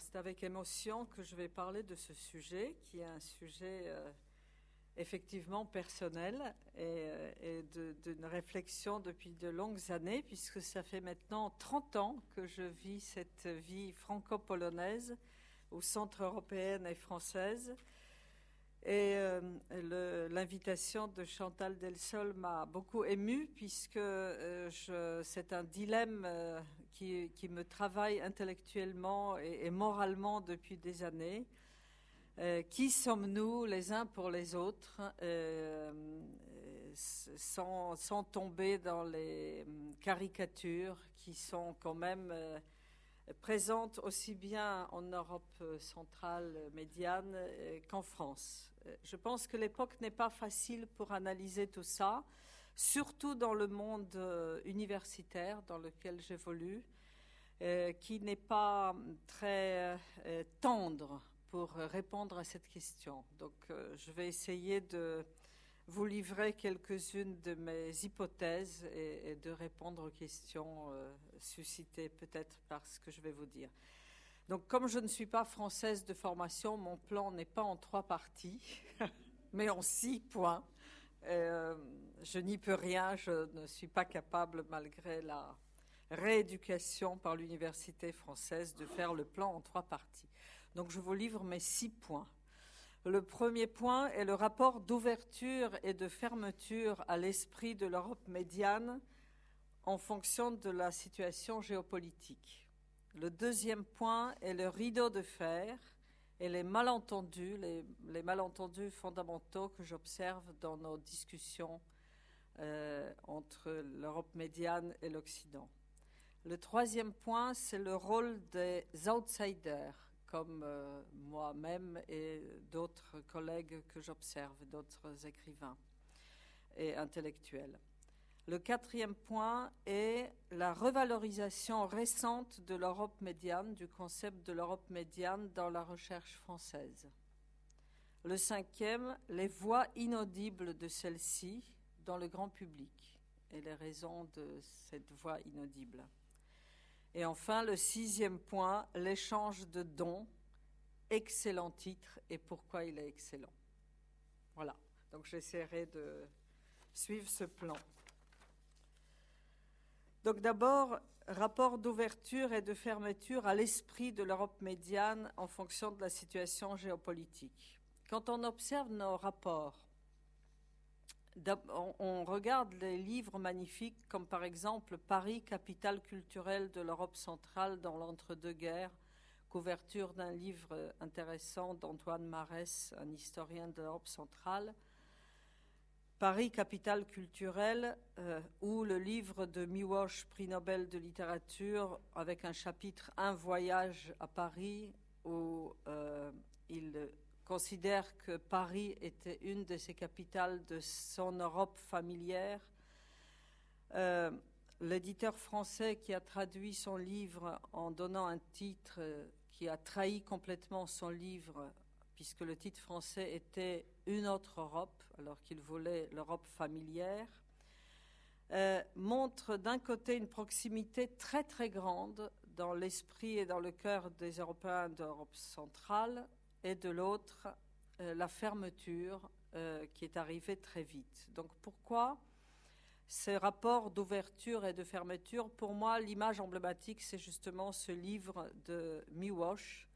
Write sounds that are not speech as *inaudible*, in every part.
C'est avec émotion que je vais parler de ce sujet, qui est un sujet euh, effectivement personnel et, euh, d'une réflexion depuis de longues années, puisque ça fait maintenant 30 ans que je vis cette vie franco-polonaise au centre européenne et française. Et euh, l'invitation de Chantal Delsol m'a beaucoup émue puisque c'est un dilemme qui, me travaille intellectuellement et, moralement depuis des années. qui sommes-nous les uns pour les autres sans, sans, tomber dans les caricatures qui sont quand même présente aussi bien en Europe centrale médiane euh, qu'en France. Euh, je pense que l'époque n'est pas facile pour analyser tout ça, surtout dans le monde euh, universitaire dans lequel j'évolue, qui n'est pas très tendre pour répondre à cette question. Donc je vais essayer de vous livrer quelques-unes de mes hypothèses et, de répondre aux questions euh, suscitées peut-être par ce que je vais vous dire. Donc, comme je ne suis pas française de formation, mon plan n'est pas en trois parties, *laughs* mais en six points. Euh, je n'y peux rien, je ne suis pas capable, malgré la rééducation par l'université française, de faire le plan en trois parties. Donc, je vous livre mes six points. Le premier point est le rapport d'ouverture et de fermeture à l'esprit de l'Europe médiane en fonction de la situation géopolitique. Le deuxième point est le rideau de fer et les malentendus, les, malentendus fondamentaux que j'observe dans nos discussions euh, entre l'Europe médiane et l'Occident. Le troisième point, c'est le rôle des outsiders comme euh, moi-même et d'autres collègues que j'observe, d'autres écrivains et intellectuels. Le quatrième point est la revalorisation récente de l'Europe médiane, du concept de l'Europe médiane dans la recherche française. Le cinquième, les voix inaudibles de celle-ci dans le grand public et les raisons de cette voix inaudible. Et enfin, le sixième point, l'échange de dons. Excellent titre et pourquoi il est excellent. Voilà, donc j'essaierai de suivre ce plan. Donc d'abord, rapport d'ouverture et de fermeture à l'esprit de l'Europe médiane en fonction de la situation géopolitique. Quand on observe nos rapports on, regarde les livres magnifiques comme par exemple Paris, capitale culturelle de l'Europe centrale dans l'entre-deux-guerres, couverture d'un livre intéressant d'Antoine Marès, un historien de l'Europe centrale. Paris, capitale culturelle, euh, ou le livre de Miłosz, prix Nobel de littérature, avec un chapitre Un voyage à Paris, où euh, il considère que Paris était une de ses capitales de son Europe familière. Euh, l'éditeur français qui a traduit son livre en donnant un titre qui a trahi complètement son livre, puisque le titre français était Une autre Europe, alors qu'il voulait l'Europe familière, euh, montre d'un côté une proximité très très grande dans l'esprit et dans le cœur des Européens d'Europe centrale, et de l'autre euh, la fermeture euh, qui est arrivée très vite. Donc pourquoi ces rapports d'ouverture et de fermeture? Pour moi, l'image emblématique, c'est justement ce livre de Miłosz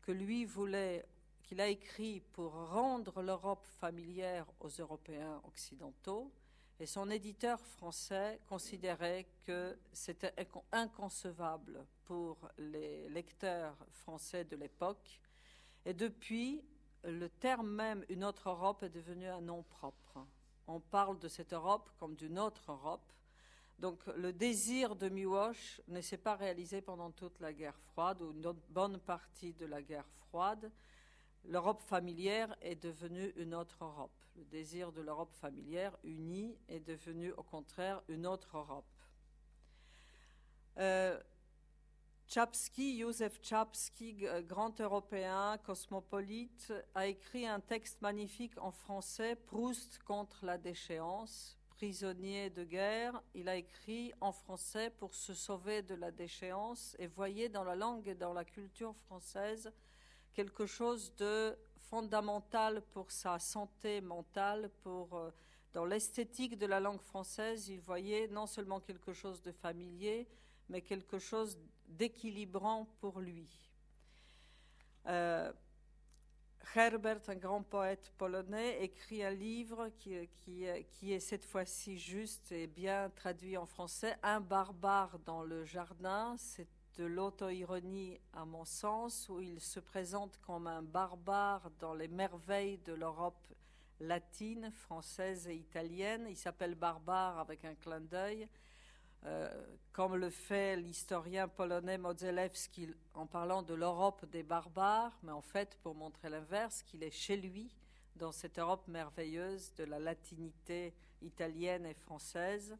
que lui voulait, qu'il a écrit pour rendre l'Europe familière aux Européens occidentaux. Et son éditeur français considérait que c'était inconcevable pour les lecteurs français de l'époque et depuis, le terme même une autre Europe est devenu un nom propre. On parle de cette Europe comme d'une autre Europe. Donc le désir de Miłosz ne s'est pas réalisé pendant toute la guerre froide ou une bonne partie de la guerre froide. L'Europe familière est devenue une autre Europe. Le désir de l'Europe familière unie est devenu au contraire une autre Europe. Euh, Chapsky, Joseph Chapsky, grand européen, cosmopolite, a écrit un texte magnifique en français, Proust contre la déchéance, prisonnier de guerre, il a écrit en français pour se sauver de la déchéance et voyait dans la langue et dans la culture française quelque chose de fondamental pour sa santé mentale, pour euh, dans l'esthétique de la langue française, il voyait non seulement quelque chose de familier, mais quelque chose d'équilibrant pour lui. Euh, Herbert, un grand poète polonais, écrit un livre qui, qui est cette fois-ci juste et bien traduit en français, Un barbare dans le jardin. C'est de l'auto-ironie à mon sens, où il se présente comme un barbare dans les merveilles de l'Europe latine, française et italienne. Il s'appelle barbare avec un clin d'œil. Euh, comme le fait l'historien polonais Modzelewski en parlant de l'Europe des barbares, mais en fait pour montrer l'inverse, qu'il est chez lui, dans cette Europe merveilleuse de la latinité italienne et française.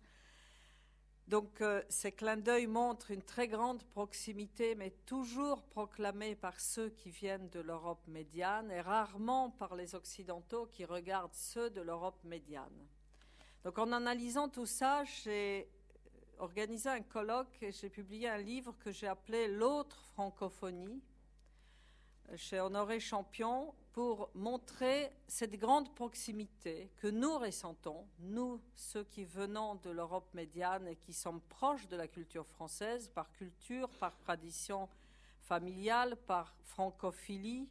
Donc euh, ces clins d'œil montrent une très grande proximité, mais toujours proclamée par ceux qui viennent de l'Europe médiane et rarement par les Occidentaux qui regardent ceux de l'Europe médiane. Donc en analysant tout ça, j'ai organisé un colloque et j'ai publié un livre que j'ai appelé L'autre francophonie chez Honoré Champion pour montrer cette grande proximité que nous ressentons, nous, ceux qui venons de l'Europe médiane et qui sommes proches de la culture française, par culture, par tradition familiale, par francophilie,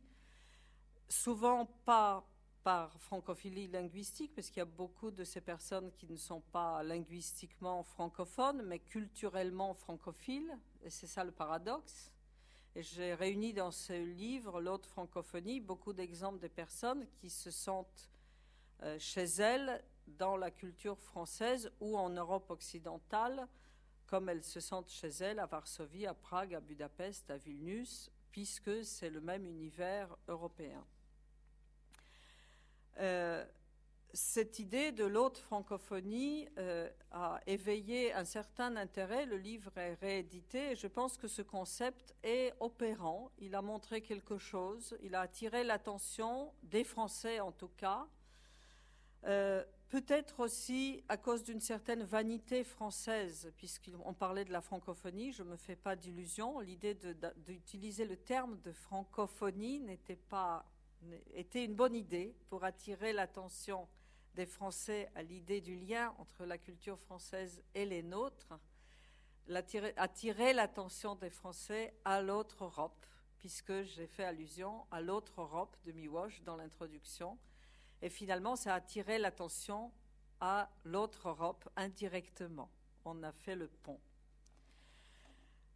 souvent pas par francophilie linguistique, parce qu'il y a beaucoup de ces personnes qui ne sont pas linguistiquement francophones, mais culturellement francophiles, et c'est ça le paradoxe. J'ai réuni dans ce livre, L'autre francophonie, beaucoup d'exemples de personnes qui se sentent euh, chez elles dans la culture française ou en Europe occidentale, comme elles se sentent chez elles à Varsovie, à Prague, à Budapest, à Vilnius, puisque c'est le même univers européen. Euh, cette idée de l'autre francophonie euh, a éveillé un certain intérêt. Le livre est réédité et je pense que ce concept est opérant. Il a montré quelque chose. Il a attiré l'attention des Français en tout cas. Euh, peut-être aussi à cause d'une certaine vanité française, puisqu'on parlait de la francophonie, je ne me fais pas d'illusions. L'idée d'utiliser le terme de francophonie n'était pas était une bonne idée pour attirer l'attention des Français à l'idée du lien entre la culture française et les nôtres, attirer l'attention des Français à l'autre Europe, puisque j'ai fait allusion à l'autre Europe de Miwosh dans l'introduction. Et finalement, ça a attiré l'attention à l'autre Europe indirectement. On a fait le pont.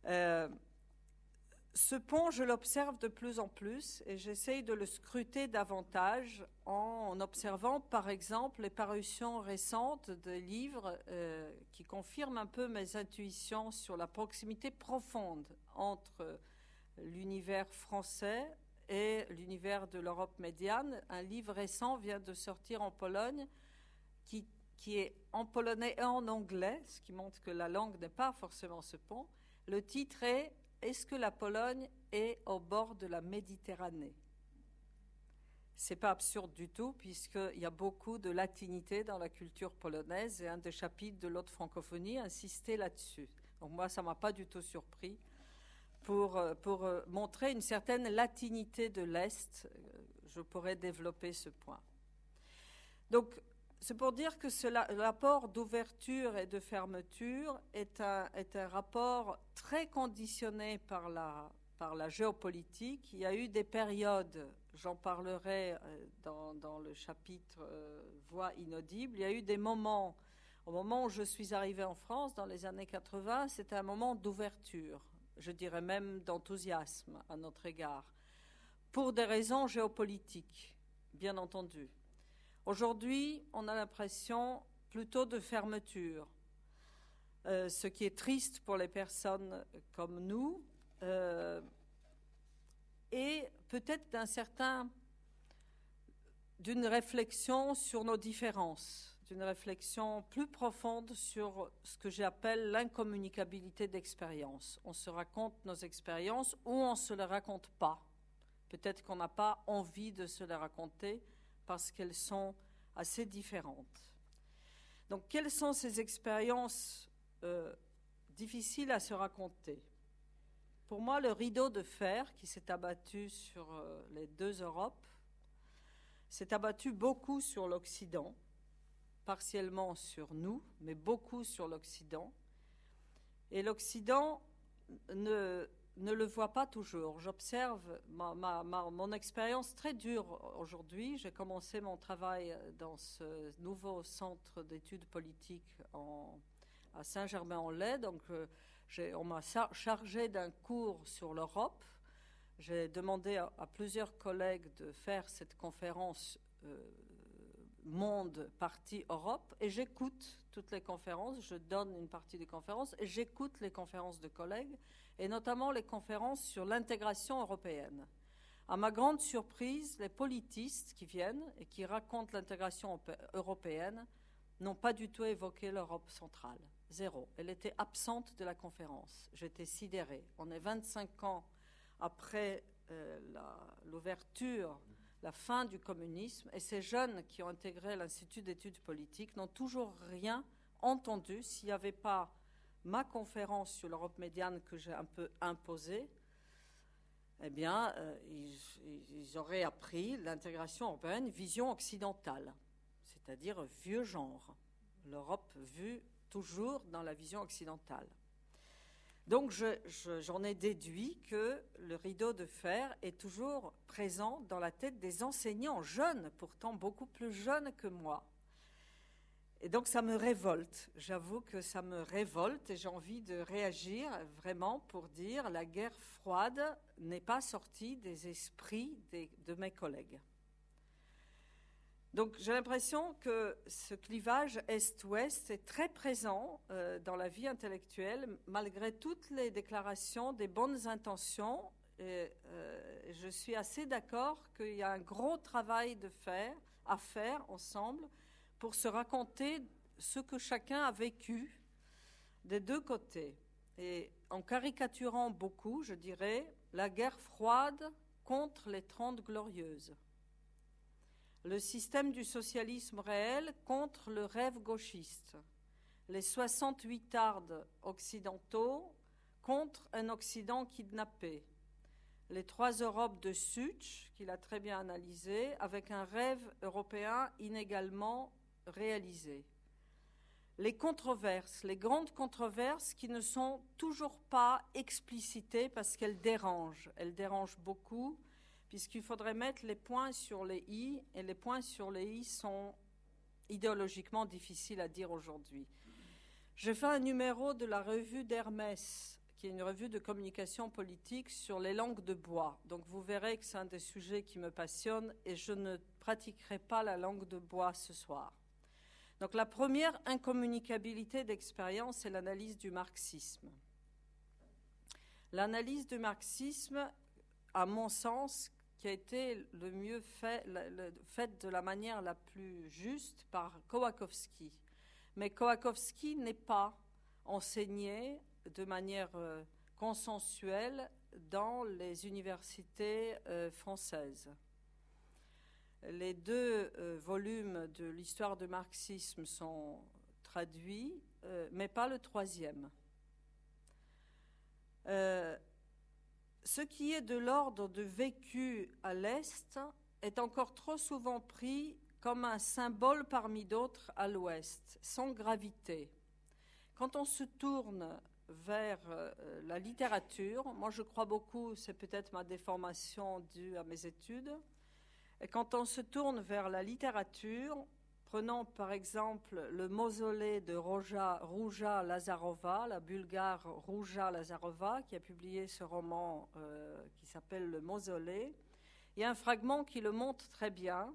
Euh, ce pont, je l'observe de plus en plus et j'essaye de le scruter davantage en observant, par exemple, les parutions récentes de livres euh, qui confirment un peu mes intuitions sur la proximité profonde entre l'univers français et l'univers de l'Europe médiane. Un livre récent vient de sortir en Pologne qui, qui est en polonais et en anglais, ce qui montre que la langue n'est pas forcément ce pont. Le titre est est-ce que la Pologne est au bord de la Méditerranée? C'est pas absurde du tout, puisqu'il y a beaucoup de latinité dans la culture polonaise, et un des chapitres de l'autre francophonie insistait là-dessus. Donc moi, ça m'a pas du tout surpris. Pour, euh, pour euh, montrer une certaine latinité de l'Est, euh, je pourrais développer ce point. Donc, c'est pour dire que ce rapport d'ouverture et de fermeture est un, rapport très conditionné par la, géopolitique. Il y a eu des périodes, j'en parlerai euh, dans, dans, le chapitre euh, Voix inaudible, il y a eu des moments, au moment où je suis arrivée en France, dans les années 80, c'était un moment d'ouverture, je dirais même d'enthousiasme à notre égard, pour des raisons géopolitiques, bien entendu. Aujourd'hui, on a l'impression plutôt de fermeture, euh, ce qui est triste pour les personnes comme nous, euh, et peut-être d'un certain, d'une réflexion sur nos différences, d'une réflexion plus profonde sur ce que j'appelle l'incommunicabilité d'expérience. On se raconte nos expériences ou on ne se les raconte pas. Peut-être qu'on n'a pas envie de se les raconter parce qu'elles sont assez différentes. Donc, quelles sont ces expériences euh, difficiles à se raconter? Pour moi, le rideau de fer qui s'est abattu sur euh, les deux Europes s'est abattu beaucoup sur l'Occident, partiellement sur nous, mais beaucoup sur l'Occident. Et l'Occident ne, ne le voit pas toujours. J'observe mon expérience très dure aujourd'hui. J'ai commencé mon travail dans ce nouveau centre d'études politiques à Saint-Germain-en-Laye. Donc, euh, on m'a chargé d'un cours sur l'Europe. J'ai demandé à, plusieurs collègues de faire cette conférence euh, monde partie Europe et j'écoute toutes les conférences, je donne une partie des conférences et j'écoute les conférences de collègues et notamment les conférences sur l'intégration européenne. À ma grande surprise, les politistes qui viennent et qui racontent l'intégration européenne n'ont pas du tout évoqué l'Europe centrale. Zéro. Elle était absente de la conférence. J'étais sidérée. On est 25 ans après euh, l'ouverture la fin du communisme, et ces jeunes qui ont intégré l'Institut d'études politiques n'ont toujours rien entendu s'il n'y avait pas ma conférence sur l'Europe médiane que j'ai un peu imposée. Eh bien, euh, ils, auraient appris l'intégration européenne, vision occidentale, c'est-à-dire vieux genre. L'Europe vue toujours dans la vision occidentale. Donc j'en ai déduit que le rideau de fer est toujours présent dans la tête des enseignants jeunes, pourtant beaucoup plus jeunes que moi. Et donc ça me révolte. J'avoue que ça me révolte et j'ai envie de réagir vraiment pour dire la guerre froide n'est pas sortie des esprits de mes collègues. Donc j'ai l'impression que ce clivage Est-Ouest est très présent euh, dans la vie intellectuelle, malgré toutes les déclarations des bonnes intentions. Et, euh, je suis assez d'accord qu'il y a un gros travail de faire, à faire ensemble pour se raconter ce que chacun a vécu des deux côtés. Et en caricaturant beaucoup, je dirais, la guerre froide contre les Trente Glorieuses le système du socialisme réel contre le rêve gauchiste, les 68 tardes occidentaux contre un Occident kidnappé, les trois Europes de Such, qu'il a très bien analysé, avec un rêve européen inégalement réalisé. Les controverses, les grandes controverses qui ne sont toujours pas explicitées parce qu'elles dérangent. Elles dérangent beaucoup puisqu'il faudrait mettre les points sur les i, et les points sur les i sont idéologiquement difficiles à dire aujourd'hui. J'ai fait un numéro de la revue d'Hermès, qui est une revue de communication politique sur les langues de bois. Donc vous verrez que c'est un des sujets qui me passionne et je ne pratiquerai pas la langue de bois ce soir. Donc la première incommunicabilité d'expérience, c'est l'analyse du marxisme. L'analyse du marxisme, à mon sens, qui a été le mieux fait, fait de la manière la plus juste par Kowakowski. Mais Kowakowski n'est pas enseigné de manière euh, consensuelle dans les universités euh, françaises. Les deux euh, volumes de l'histoire du marxisme sont traduits, mais pas le troisième ce qui est de l'ordre de vécu à l'Est est encore trop souvent pris comme un symbole parmi d'autres à l'Ouest, sans gravité. Quand on se tourne vers euh, la littérature, moi je crois beaucoup, c'est peut-être ma déformation due à mes études, et quand on se tourne vers la littérature, Prenons par exemple le mausolée de Rouja Lazarova, la bulgare Rouja Lazarova, qui a publié ce roman euh, qui s'appelle Le mausolée. Il y a un fragment qui le montre très bien.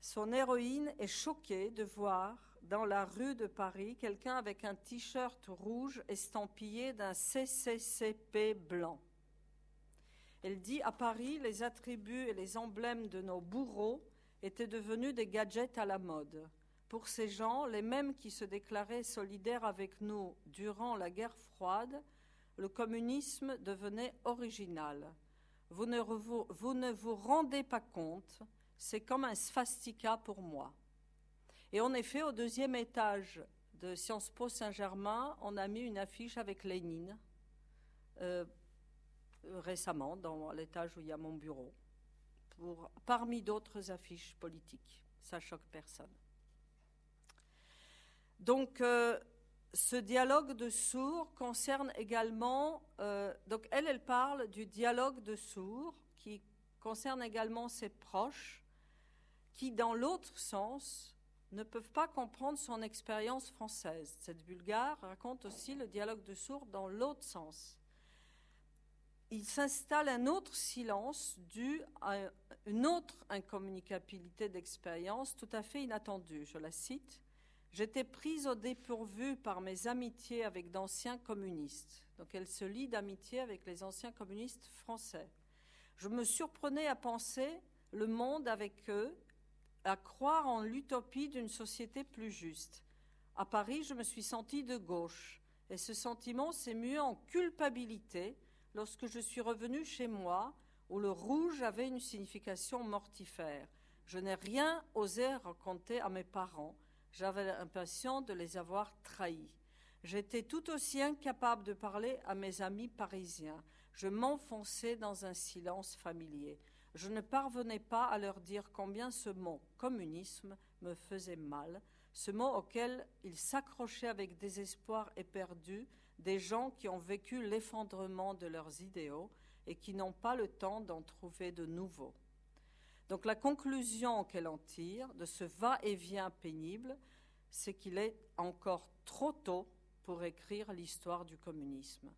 Son héroïne est choquée de voir dans la rue de Paris quelqu'un avec un t-shirt rouge estampillé d'un CCCP blanc. Elle dit à Paris, les attributs et les emblèmes de nos bourreaux étaient devenus des gadgets à la mode. Pour ces gens, les mêmes qui se déclaraient solidaires avec nous durant la guerre froide, le communisme devenait original. Vous ne, vous, rendez pas compte, c'est comme un svastika pour moi. Et en effet, au deuxième étage de Sciences Po Saint-Germain, on a mis une affiche avec Lénine, euh, récemment, dans l'étage où il y a mon bureau, parmi d'autres affiches politiques. Ça choque personne. Donc, euh, ce dialogue de sourds concerne également, euh, donc elle, elle parle du dialogue de sourds qui concerne également ses proches, qui, dans l'autre sens, ne peuvent pas comprendre son expérience française. Cette bulgare raconte aussi le dialogue de sourds dans l'autre sens. Il s'installe un autre silence dû à une autre incommunicabilité d'expérience tout à fait inattendue. Je la cite. J'étais prise au dépourvu par mes amitiés avec d'anciens communistes. Donc elle se lie d'amitié avec les anciens communistes français. Je me surprenais à penser le monde avec eux, à croire en l'utopie d'une société plus juste. À Paris, je me suis sentie de gauche, et ce sentiment s'est mué en culpabilité lorsque je suis revenue chez moi, où le rouge avait une signification mortifère. Je n'ai rien osé raconter à mes parents, j'avais l'impression de les avoir trahis. J'étais tout aussi incapable de parler à mes amis parisiens. Je m'enfonçais dans un silence familier. Je ne parvenais pas à leur dire combien ce mot communisme me faisait mal, ce mot auquel ils s'accrochaient avec désespoir éperdu des gens qui ont vécu l'effondrement de leurs idéaux et qui n'ont pas le temps d'en trouver de nouveaux. Donc la conclusion qu'elle en tire de ce va-et-vient pénible, c'est qu'il est encore trop tôt pour écrire l'histoire du communisme.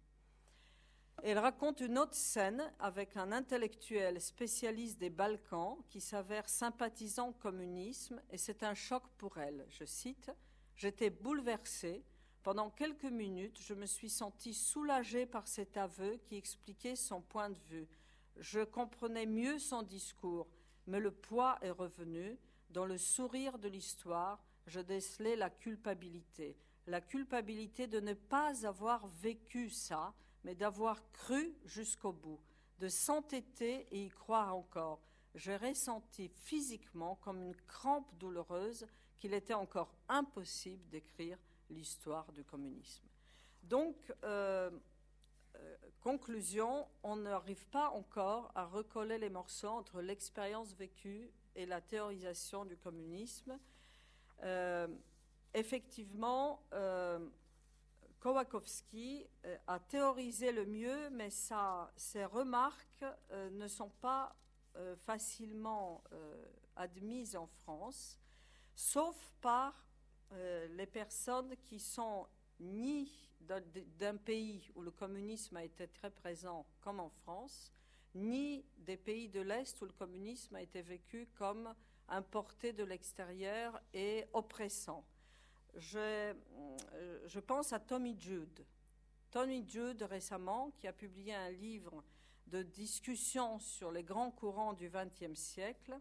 Elle raconte une autre scène avec un intellectuel spécialiste des Balkans qui s'avère sympathisant au communisme et c'est un choc pour elle. Je cite J'étais bouleversée. Pendant quelques minutes, je me suis sentie soulagée par cet aveu qui expliquait son point de vue. Je comprenais mieux son discours mais le poids est revenu. Dans le sourire de l'histoire, je décelais la culpabilité. La culpabilité de ne pas avoir vécu ça, mais d'avoir cru jusqu'au bout, de s'entêter et y croire encore. J'ai ressenti physiquement comme une crampe douloureuse qu'il était encore impossible d'écrire l'histoire du communisme. Donc, euh, euh, conclusion, on n'arrive pas encore à recoller les morceaux entre l'expérience vécue et la théorisation du communisme. Euh, effectivement, Kowakowski a théorisé le mieux, mais ses remarques ne sont pas facilement admises en France, sauf par les personnes qui sont ni d'un pays où le communisme a été très présent comme en France, ni des pays de l'Est où le communisme a été vécu comme importé de l'extérieur et oppressant. Je, euh, je, pense à Tommy Jude. Tommy Jude récemment, qui a publié un livre de discussion sur les grands courants du XXe siècle,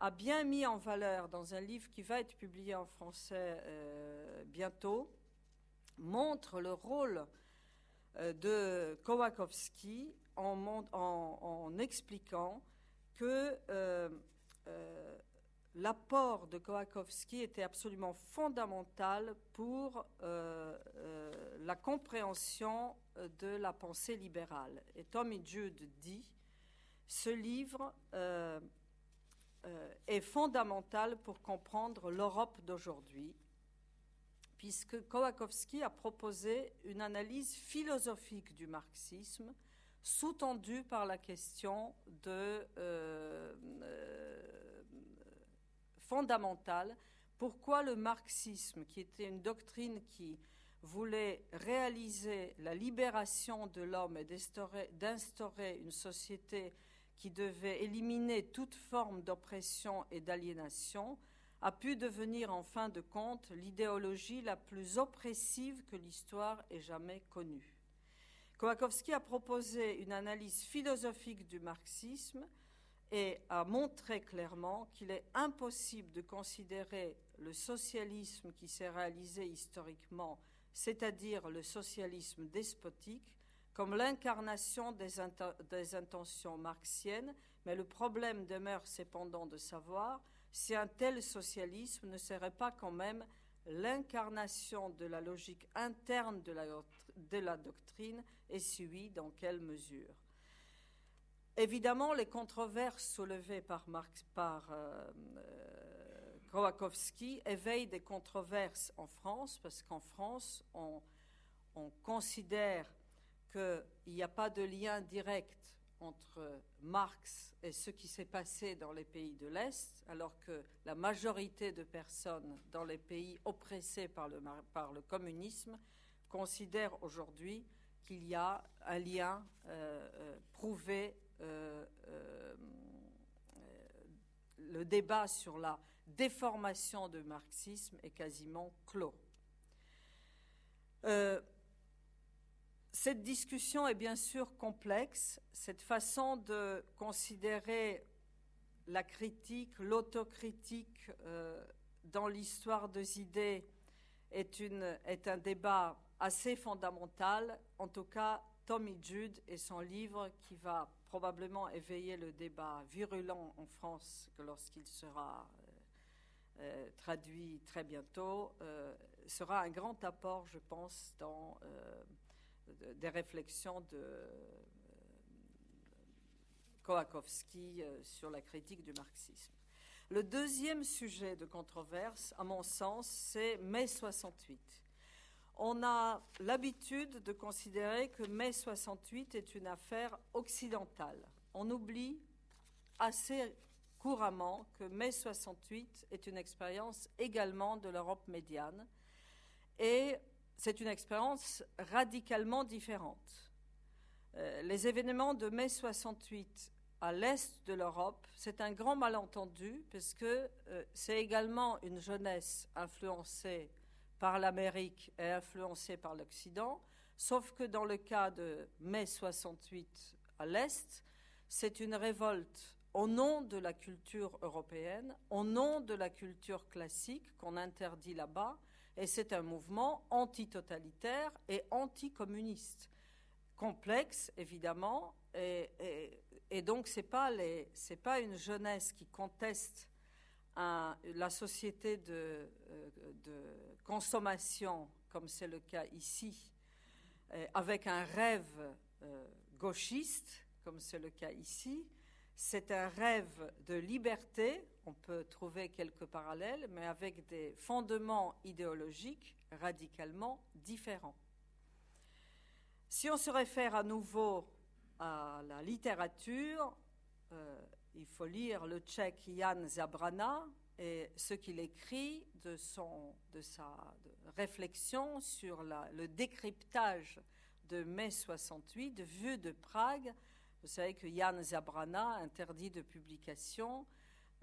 a bien mis en valeur dans un livre qui va être publié en français euh, bientôt, montre le rôle euh, de Kowakowski en, expliquant que euh, l'apport de Kowakowski était absolument fondamental pour la compréhension de la pensée libérale. Et Tommy Jude dit, ce livre est fondamental pour comprendre l'Europe d'aujourd'hui puisque Kowakowski a proposé une analyse philosophique du marxisme sous-tendue par la question de, euh, euh, fondamentale pourquoi le marxisme, qui était une doctrine qui voulait réaliser la libération de l'homme et d'instaurer une société qui devait éliminer toute forme d'oppression et d'aliénation, a pu devenir en fin de compte l'idéologie la plus oppressive que l'histoire ait jamais connue. Kowakowski a proposé une analyse philosophique du marxisme et a montré clairement qu'il est impossible de considérer le socialisme qui s'est réalisé historiquement, c'est-à-dire le socialisme despotique, comme l'incarnation des, intentions marxiennes, mais le problème demeure cependant de savoir si un tel socialisme ne serait pas quand même l'incarnation de la logique interne de la, doctrine et suit dans quelle mesure. Évidemment, les controverses soulevées par, Marx, euh, euh éveillent des controverses en France, parce qu'en France, on considère qu'il n'y a pas de lien direct entre Marx et ce qui s'est passé dans les pays de l'Est, alors que la majorité de personnes dans les pays oppressés par le, communisme considèrent aujourd'hui qu'il y a un lien euh, euh, prouvé. Euh, le débat sur la déformation du marxisme est quasiment clos. Cette discussion est bien sûr complexe. Cette façon de considérer la critique, l'autocritique euh, dans l'histoire des idées est, un débat assez fondamental. En tout cas, Tommy Jude et son livre qui va probablement éveiller le débat virulent en France lorsqu'il sera euh, euh, traduit très bientôt, sera un grand apport, je pense, dans des réflexions de euh, Kowakowski euh, sur la critique du marxisme. Le deuxième sujet de controverse, à mon sens, c'est mai 68. On a l'habitude de considérer que mai 68 est une affaire occidentale. On oublie assez couramment que mai 68 est une expérience également de l'Europe médiane et c'est une expérience radicalement différente. Euh, les événements de mai 68 à l'est de l'Europe, c'est un grand malentendu parce que euh, c'est également une jeunesse influencée par l'Amérique et influencée par l'Occident, sauf que dans le cas de mai 68 à l'est, c'est une révolte au nom de la culture européenne, au nom de la culture classique qu'on interdit là-bas, et c'est un mouvement antitotalitaire et anticommuniste. Complexe, évidemment, et, donc ce n'est pas, une jeunesse qui conteste la société de, euh, de consommation, comme c'est le cas ici, avec un rêve euh, gauchiste, comme c'est le cas ici, c'est un rêve de liberté, on peut trouver quelques parallèles, mais avec des fondements idéologiques radicalement différents. Si on se réfère à nouveau à la littérature, euh, il faut lire le tchèque Jan Zabrana et ce qu'il écrit de, sa réflexion sur le décryptage de mai 68, de vue de Prague, vous savez que Jan Zabrana, interdit de publication,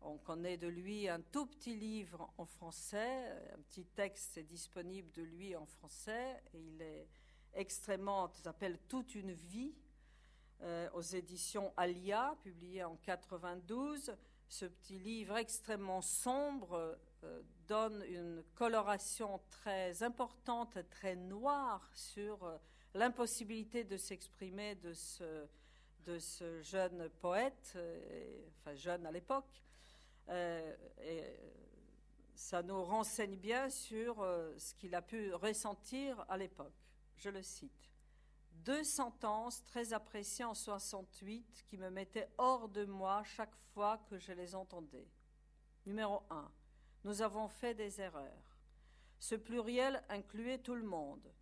on connaît de lui un tout petit livre en français, un petit texte est disponible de lui en français, et il est extrêmement, s'appelle Toute une vie, euh, aux éditions Alia, publié en 92. Ce petit livre extrêmement sombre euh, donne une coloration très importante, très noire sur euh, l'impossibilité de s'exprimer de ce de ce jeune poète, euh, enfin jeune à l'époque. Euh, et ça nous renseigne bien sur euh, ce qu'il a pu ressentir à l'époque. Je le cite. Deux sentences très appréciées en 68 qui me mettaient hors de moi chaque fois que je les entendais. Numéro 1. Nous avons fait des erreurs. Ce pluriel incluait tout le monde.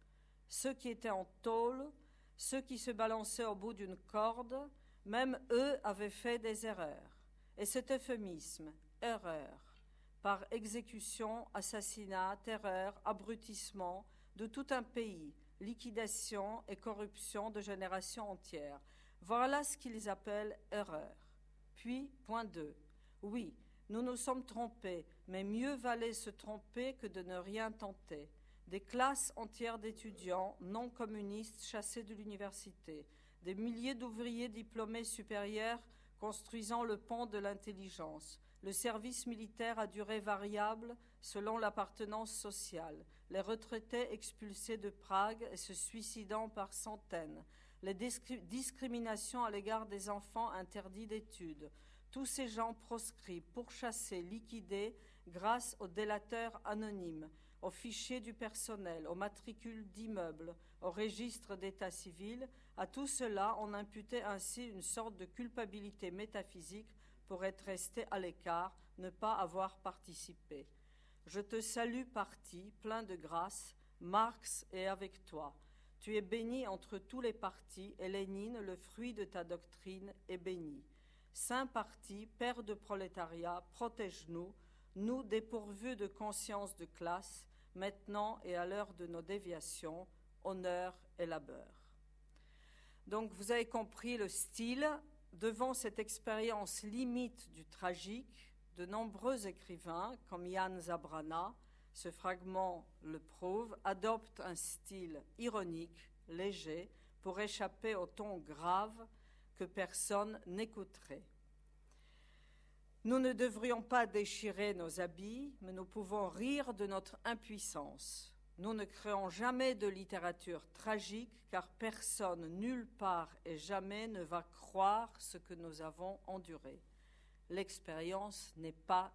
Ceux qui étaient en tôle, ceux qui se balançaient au bout d'une corde, même eux avaient fait des erreurs. Et cet euphémisme, erreur, par exécution, assassinat, terreur, abrutissement de tout un pays, liquidation et corruption de générations entières. Voilà ce qu'ils appellent erreur. Puis, point 2. Oui, nous nous sommes trompés, mais mieux valait se tromper que de ne rien tenter des classes entières d'étudiants non communistes chassés de l'université, des milliers d'ouvriers diplômés supérieurs construisant le pont de l'intelligence, le service militaire à durée variable selon l'appartenance sociale, les retraités expulsés de Prague et se suicidant par centaines, les discriminations à l'égard des enfants interdits d'études, tous ces gens proscrits, pourchassés, liquidés grâce aux délateurs anonymes, aux fichiers du personnel, aux matricules d'immeubles, au registre d'état civil, à tout cela on imputait ainsi une sorte de culpabilité métaphysique pour être resté à l'écart, ne pas avoir participé. Je te salue parti, plein de grâce, Marx est avec toi. Tu es béni entre tous les partis, et Lénine, le fruit de ta doctrine, est béni. Saint parti, père de prolétariat, protège-nous, nous dépourvus de conscience de classe, maintenant et à l'heure de nos déviations, honneur et labeur. Donc vous avez compris le style. Devant cette expérience limite du tragique, de nombreux écrivains, comme Jan Zabrana, ce fragment le prouve, adoptent un style ironique, léger, pour échapper au ton grave que personne n'écouterait. Nous ne devrions pas déchirer nos habits, mais nous pouvons rire de notre impuissance. Nous ne créons jamais de littérature tragique, car personne, nulle part et jamais ne va croire ce que nous avons enduré. L'expérience n'est pas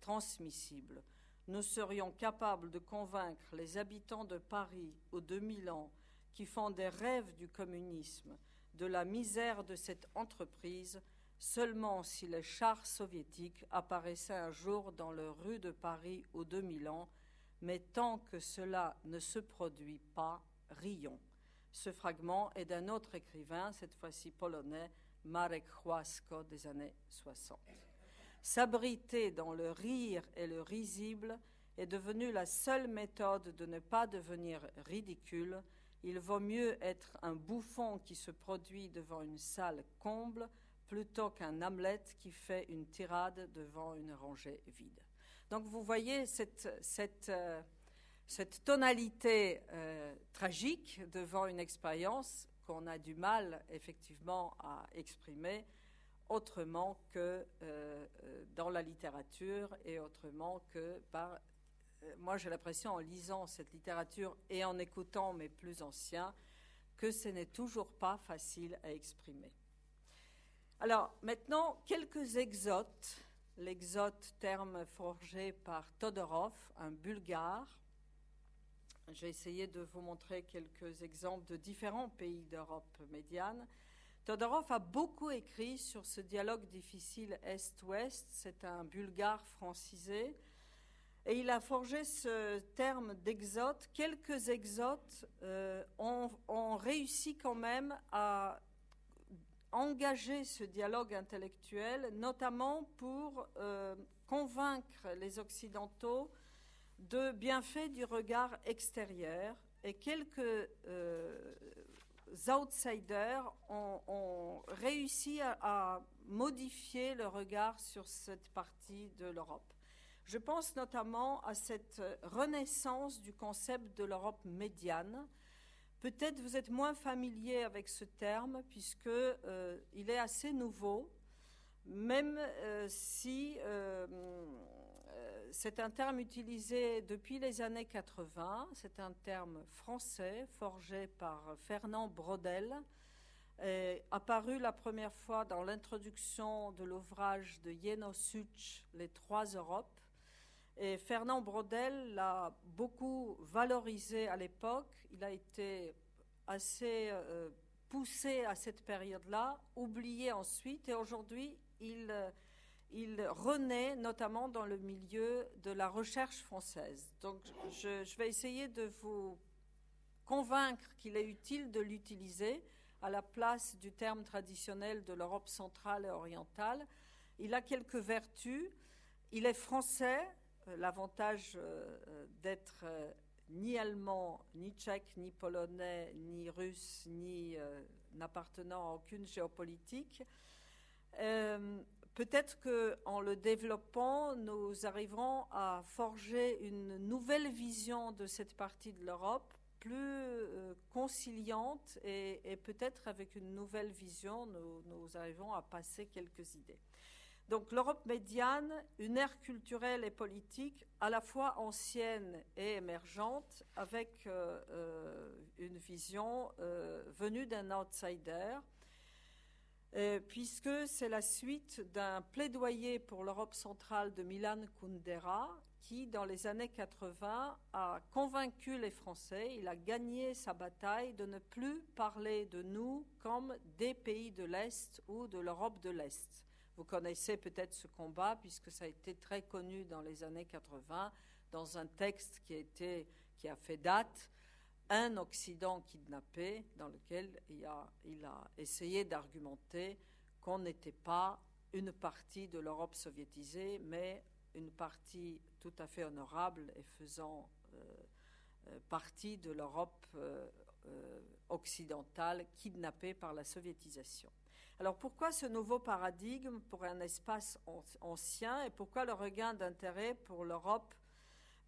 transmissible. Nous serions capables de convaincre les habitants de Paris ou de Milan qui font des rêves du communisme de la misère de cette entreprise seulement si les chars soviétiques apparaissaient un jour dans les rues de Paris ou de Milan, mais tant que cela ne se produit pas, rions. Ce fragment est d'un autre écrivain, cette fois-ci polonais, Marek Chłasko des années 60. S'abriter dans le rire et le risible est devenu la seule méthode de ne pas devenir ridicule. Il vaut mieux être un bouffon qui se produit devant une salle comble plutôt qu'un Hamlet qui fait une tirade devant une rangée vide. Donc vous voyez cette, euh, tonalité euh, tragique devant une expérience qu'on a du mal effectivement à exprimer autrement que euh, dans la littérature et autrement que par... moi j'ai l'impression en lisant cette littérature et en écoutant mes plus anciens que ce n'est toujours pas facile à exprimer. Alors maintenant, quelques exotes. L'exote, terme forgé par Todorov, un bulgare. J'ai essayé de vous montrer quelques exemples de différents pays d'Europe médiane. Todorov a beaucoup écrit sur ce dialogue difficile Est-Ouest. C'est un bulgare francisé. Et il a forgé ce terme d'exote. Quelques exotes euh, ont, réussi quand même à engager ce dialogue intellectuel, notamment pour euh, convaincre les Occidentaux de bienfaits du regard extérieur. Et quelques euh, outsiders ont, réussi à, modifier le regard sur cette partie de l'Europe. Je pense notamment à cette renaissance du concept de l'Europe médiane, Peut-être vous êtes moins familier avec ce terme puisque euh, il est assez nouveau, même euh, si euh, c'est un terme utilisé depuis les années 80. C'est un terme français forgé par Fernand Brodel, apparu la première fois dans l'introduction de l'ouvrage de Jeno Such, Les Trois Europes. Et Fernand Brodel l'a beaucoup valorisé à l'époque. Il a été assez euh, poussé à cette période-là, oublié ensuite, et aujourd'hui, il, renaît notamment dans le milieu de la recherche française. Donc, je, vais essayer de vous convaincre qu'il est utile de l'utiliser à la place du terme traditionnel de l'Europe centrale et orientale. Il a quelques vertus. Il est français, l'avantage d'être ni allemand, ni tchèque, ni polonais, ni russe, ni euh, n'appartenant à aucune géopolitique. Euh, peut-être qu'en le développant, nous arriverons à forger une nouvelle vision de cette partie de l'Europe, plus euh, conciliante et, peut-être avec une nouvelle vision, nous, nous arrivons à passer quelques idées. Donc l'Europe médiane, une ère culturelle et politique à la fois ancienne et émergente, avec euh, euh, une vision euh, venue d'un outsider. puisque c'est la suite d'un plaidoyer pour l'Europe centrale de Milan Kundera, qui, dans les années 80, a convaincu les Français, il a gagné sa bataille de ne plus parler de nous comme des pays de l'Est ou de l'Europe de l'Est. Vous connaissez peut-être ce combat, puisque ça a été très connu dans les années 80, dans un texte qui a, fait date, Un Occident kidnappé, dans lequel il a, essayé d'argumenter qu'on n'était pas une partie de l'Europe soviétisée, mais une partie tout à fait honorable et faisant euh, partie de l'Europe euh, euh, occidentale kidnappée par la soviétisation. Alors pourquoi ce nouveau paradigme pour un espace ancien et pourquoi le regain d'intérêt pour l'Europe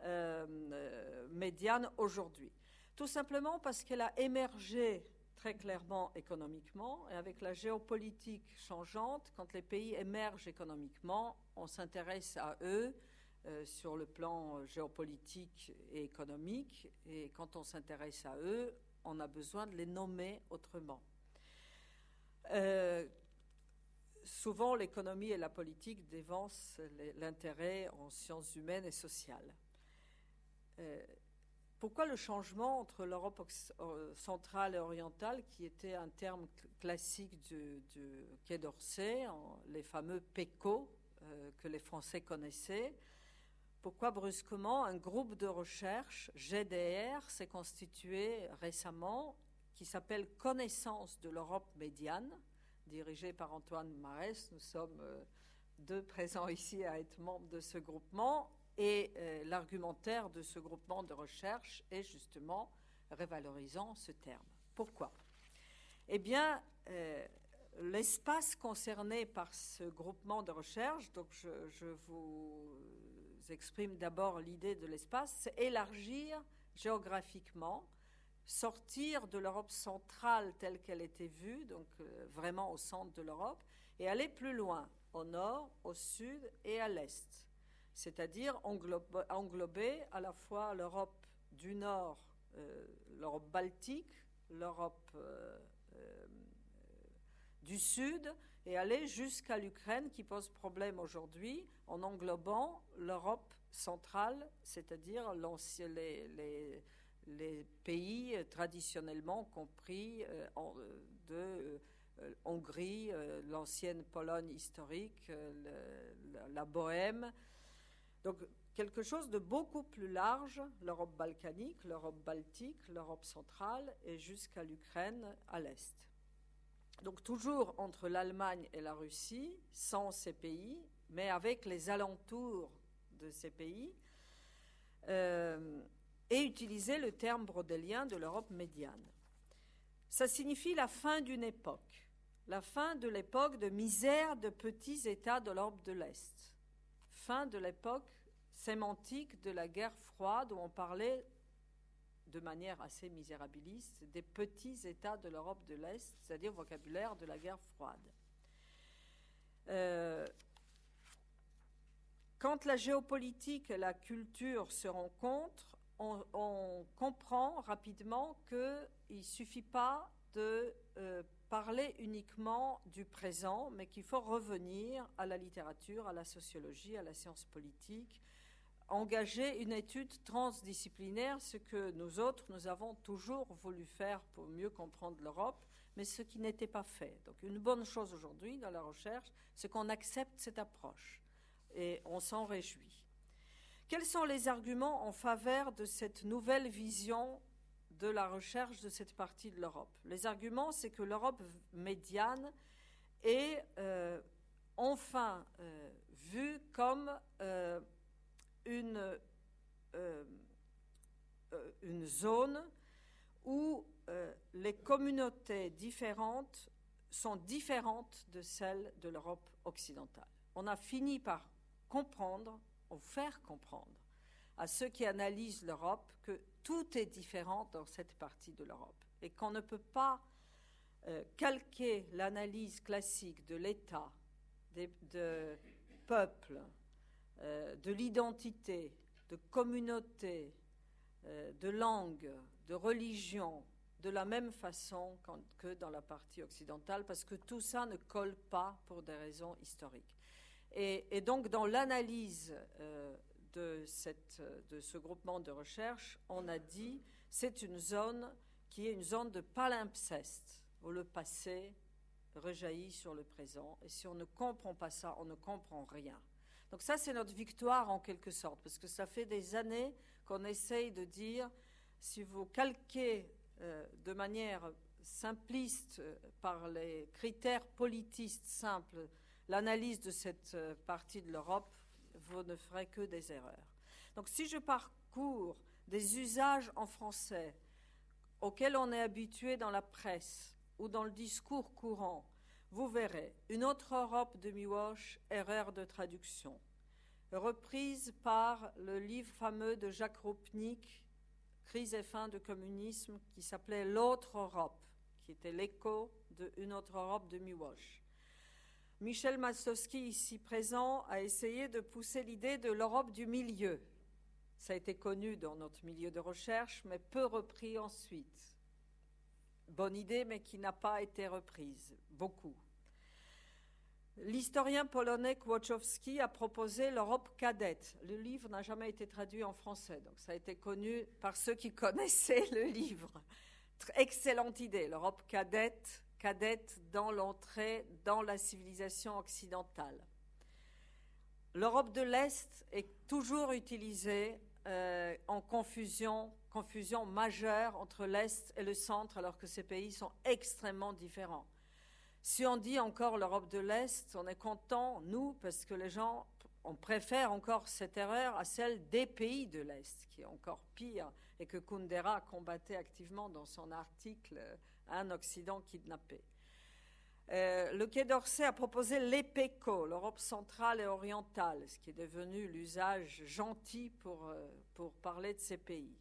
euh, médiane aujourd'hui? Tout simplement parce qu'elle a émergé très clairement économiquement et avec la géopolitique changeante, quand les pays émergent économiquement, on s'intéresse à eux euh, sur le plan géopolitique et économique et quand on s'intéresse à eux, on a besoin de les nommer autrement. Euh, souvent, l'économie et la politique dévancent l'intérêt en sciences humaines et sociales. Euh, pourquoi le changement entre l'Europe euh, centrale et orientale, qui était un terme classique du, Quai d'Orsay, les fameux PECO euh, que les Français connaissaient, pourquoi brusquement un groupe de recherche, GDR, s'est constitué récemment qui s'appelle Connaissance de l'Europe médiane, dirigé par Antoine Marès. Nous sommes euh, deux présents ici à être membres de ce groupement. Et euh, l'argumentaire de ce groupement de recherche est justement révalorisant ce terme. Pourquoi? Eh bien, euh, l'espace concerné par ce groupement de recherche, donc je, je vous exprime d'abord l'idée de l'espace, c'est élargir géographiquement sortir de l'Europe centrale telle qu'elle était vue, donc euh, vraiment au centre de l'Europe, et aller plus loin, au nord, au sud et à l'est, c'est-à-dire englober, à la fois l'Europe du nord, euh, l'Europe baltique, l'Europe euh, du sud, et aller jusqu'à l'Ukraine qui pose problème aujourd'hui en englobant l'Europe centrale, c'est-à-dire les, pays traditionnellement compris euh, de euh, Hongrie, euh, l'ancienne Pologne historique, la, la Bohème. Donc quelque chose de beaucoup plus large, l'Europe balkanique, l'Europe baltique, l'Europe centrale et jusqu'à l'Ukraine à l'est. Donc toujours entre l'Allemagne et la Russie, sans ces pays, mais avec les alentours de ces pays. Euh, et utiliser le terme brodelien de l'Europe médiane. Ça signifie la fin d'une époque, la fin de l'époque de misère de petits États de l'Europe de l'Est, fin de l'époque sémantique de la guerre froide où on parlait de manière assez misérabiliste des petits États de l'Europe de l'Est, c'est-à-dire vocabulaire de la guerre froide. Euh, quand la géopolitique et la culture se rencontrent, on, comprend rapidement qu'il ne suffit pas de euh, parler uniquement du présent, mais qu'il faut revenir à la littérature, à la sociologie, à la science politique, engager une étude transdisciplinaire, ce que nous autres, nous avons toujours voulu faire pour mieux comprendre l'Europe, mais ce qui n'était pas fait. Donc une bonne chose aujourd'hui dans la recherche, c'est qu'on accepte cette approche et on s'en réjouit. Quels sont les arguments en faveur de cette nouvelle vision de la recherche de cette partie de l'Europe? Les arguments, c'est que l'Europe médiane est euh, enfin euh, vue comme euh, une, euh, euh, une zone où euh, les communautés différentes sont différentes de celles de l'Europe occidentale. On a fini par comprendre ou faire comprendre à ceux qui analysent l'Europe que tout est différent dans cette partie de l'Europe et qu'on ne peut pas calquer l'analyse classique de l'État, de peuple, euh, de l'identité, de communauté, euh, de langue, de religion, de la même façon que dans la partie occidentale, parce que tout ça ne colle pas pour des raisons historiques. Et, donc, dans l'analyse euh, de, de ce groupement de recherche, on a dit c'est une zone qui est une zone de palimpseste, où le passé rejaillit sur le présent. Et si on ne comprend pas ça, on ne comprend rien. Donc ça, c'est notre victoire en quelque sorte, parce que ça fait des années qu'on essaye de dire, si vous calquez euh, de manière simpliste, euh, par les critères politistes simples, l'analyse de cette euh, partie de l'Europe, vous ne ferez que des erreurs. Donc si je parcours des usages en français auxquels on est habitué dans la presse ou dans le discours courant, vous verrez une autre Europe de Miłosz, erreur de traduction, reprise par le livre fameux de Jacques Roupnik, Crise et fin du communisme, qui s'appelait L'autre Europe, qui était l'écho d'une autre Europe de Miłosz. Michel Maslowski, ici présent, a essayé de pousser l'idée de l'Europe du milieu. Ça a été connu dans notre milieu de recherche, mais peu repris ensuite. Bonne idée, mais qui n'a pas été reprise, beaucoup. L'historien polonais Kwoczowski a proposé l'Europe cadette. Le livre n'a jamais été traduit en français, donc ça a été connu par ceux qui *laughs* connaissaient le livre. Excellente idée, l'Europe cadette, cadette dans l'entrée dans la civilisation occidentale. L'Europe de l'Est est toujours utilisée euh, en confusion, confusion majeure entre l'Est et le centre, alors que ces pays sont extrêmement différents. Si on dit encore l'Europe de l'Est, on est content, nous, parce que les gens, on préfère encore cette erreur à celle des pays de l'Est, qui est encore pire, et que Kundera combattait activement dans son article Un Occident kidnappé. Euh, le Quai d'Orsay a proposé l'EPECO, l'Europe centrale et orientale, ce qui est devenu l'usage gentil pour, euh, pour parler de ces pays.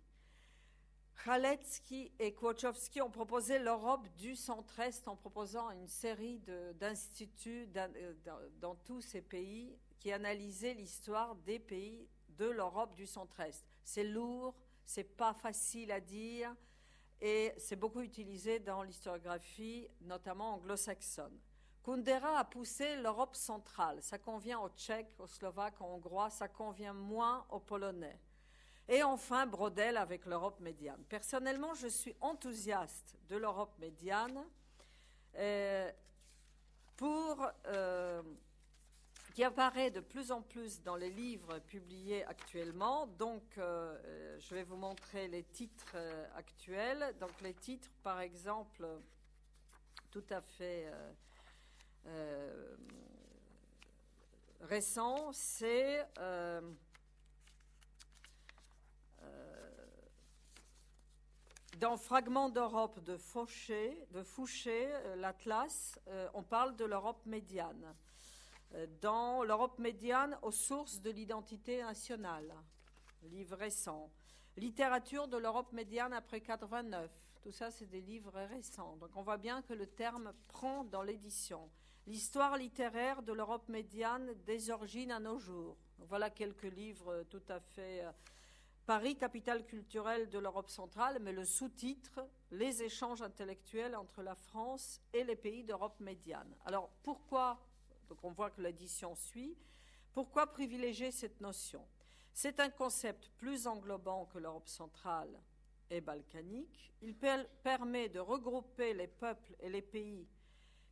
Khaletsky et Kwoczowski ont proposé l'Europe du centre-est en proposant une série d'instituts euh, dans, tous ces pays qui analysaient l'histoire des pays de l'Europe du centre-est. C'est lourd, c'est pas facile à dire, et c'est beaucoup utilisé dans l'historiographie, notamment anglo-saxonne. Kundera a poussé l'Europe centrale. Ça convient aux Tchèques, aux Slovaques, aux Hongrois, ça convient moins aux Polonais. Et enfin, Brodel avec l'Europe médiane. Personnellement, je suis enthousiaste de l'Europe médiane euh, euh, qui apparaît de plus en plus dans les livres publiés actuellement. Donc, euh, je vais vous montrer les titres actuels. Donc, les titres, par exemple, tout à fait récents, c'est dans Fragments d'Europe de de Fouché l'Atlas, on parle de l'Europe médiane dans l'Europe médiane aux sources de l'identité nationale, livre récent. Littérature de l'Europe médiane après 89. Tout ça, c'est des livres récents. Donc on voit bien que le terme prend dans l'édition. L'histoire littéraire de l'Europe médiane des origines à nos jours. voilà quelques livres tout à fait. Paris, capitale culturelle de l'Europe centrale, mais le sous-titre Les échanges intellectuels entre la France et les pays d'Europe médiane. Alors pourquoi donc on voit que l'addition suit. Pourquoi privilégier cette notion? C'est un concept plus englobant que l'Europe centrale et balkanique. Il permet de regrouper les peuples et les pays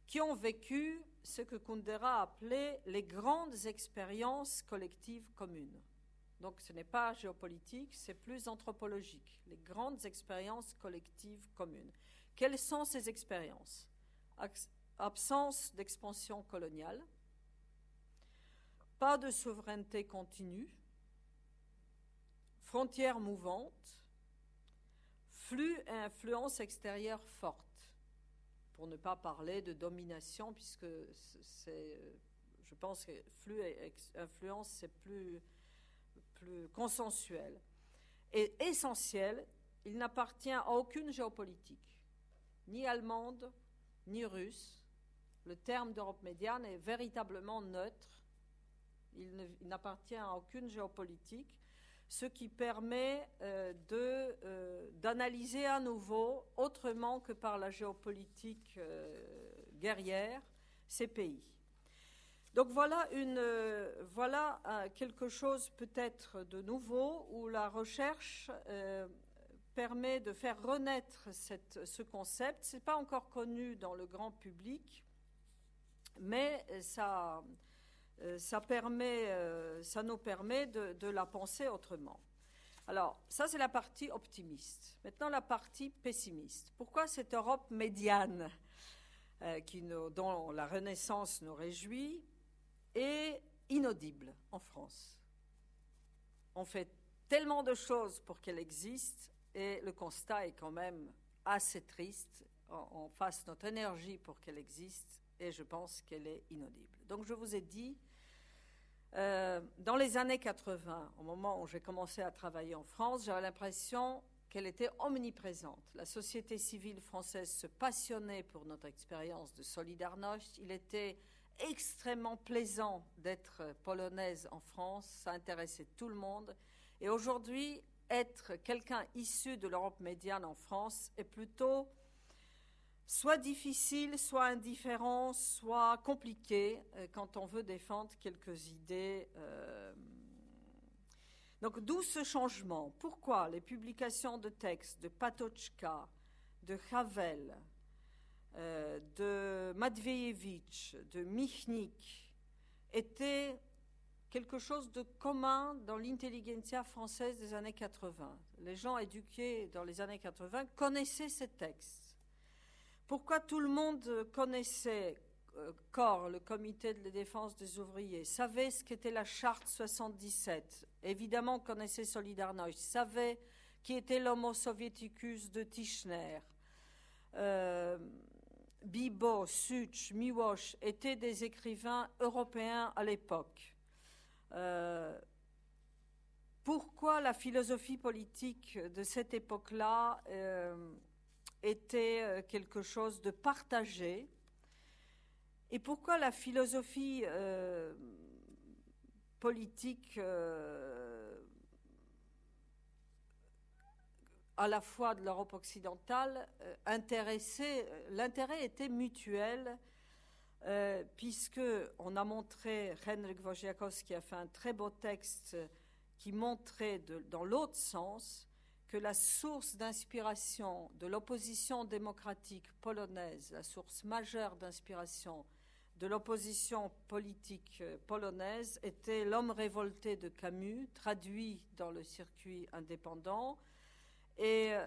qui ont vécu ce que Kundera appelait les grandes expériences collectives communes. Donc ce n'est pas géopolitique, c'est plus anthropologique, les grandes expériences collectives communes. Quelles sont ces expériences? Absence d'expansion coloniale, pas de souveraineté continue, frontières mouvantes, flux et influence extérieure forte, pour ne pas parler de domination, puisque c'est, je pense que flux et influence, c'est plus, plus consensuel. Et essentiel, il n'appartient à aucune géopolitique, ni allemande, ni russe, le terme d'Europe médiane est véritablement neutre. Il n'appartient à aucune géopolitique. ce qui permet euh, d'analyser à nouveau, autrement que par la géopolitique guerrière, ces pays. Donc voilà, une, voilà quelque chose peut-être de nouveau où la recherche permet de faire renaître ce concept. Ce n'est pas encore connu dans le grand public, mais ça, euh, permet, euh, nous permet de, la penser autrement. Alors, ça, c'est la partie optimiste. Maintenant, la partie pessimiste. Pourquoi cette Europe médiane, euh, dont la Renaissance nous réjouit, est inaudible en France On fait tellement de choses pour qu'elle existe, et le constat est quand même assez triste. On, fasse notre énergie pour qu'elle existe, et je pense qu'elle est inaudible. Donc, je vous ai dit euh, dans les années 80, au moment où j'ai commencé à travailler en France, j'avais l'impression qu'elle était omniprésente. La société civile française se passionnait pour notre expérience de Solidarność. Il était extrêmement plaisant d'être polonaise en France, ça intéressait tout le monde. Et aujourd'hui, être quelqu'un issu de l'Europe médiane en France est plutôt soit difficile, soit indifférent, soit compliqué euh, quand on veut défendre quelques idées. Euh. Donc d'où ce changement? Pourquoi les publications de textes de Patochka, de Havel, euh, de Matveyevich, de Michnik étaient quelque chose de commun dans l'intelligentsia française des années 80. Les gens éduqués dans les années 80 connaissaient ces textes. Pourquoi tout le monde connaissait euh, COR, le Comité de défense des ouvriers, savait ce qu'était la charte 77, évidemment connaissait Solidarność, savait qui était l'homo soviéticus de Tischner. Euh, Bibo, Such, Miłosz étaient des écrivains européens à l'époque. Euh, pourquoi la philosophie politique de cette époque-là était euh, quelque chose de partagé. Et pourquoi la philosophie euh, politique euh, à la fois de l'Europe occidentale intéressait, l'intérêt était mutuel, puisque on a montré, Henryk Wojciechowski a fait un très beau texte qui montrait dans l'autre sens que la source d'inspiration de l'opposition démocratique polonaise, la source majeure d'inspiration de l'opposition politique euh, polonaise était L'homme révolté de Camus, traduit dans le circuit indépendant. Et euh,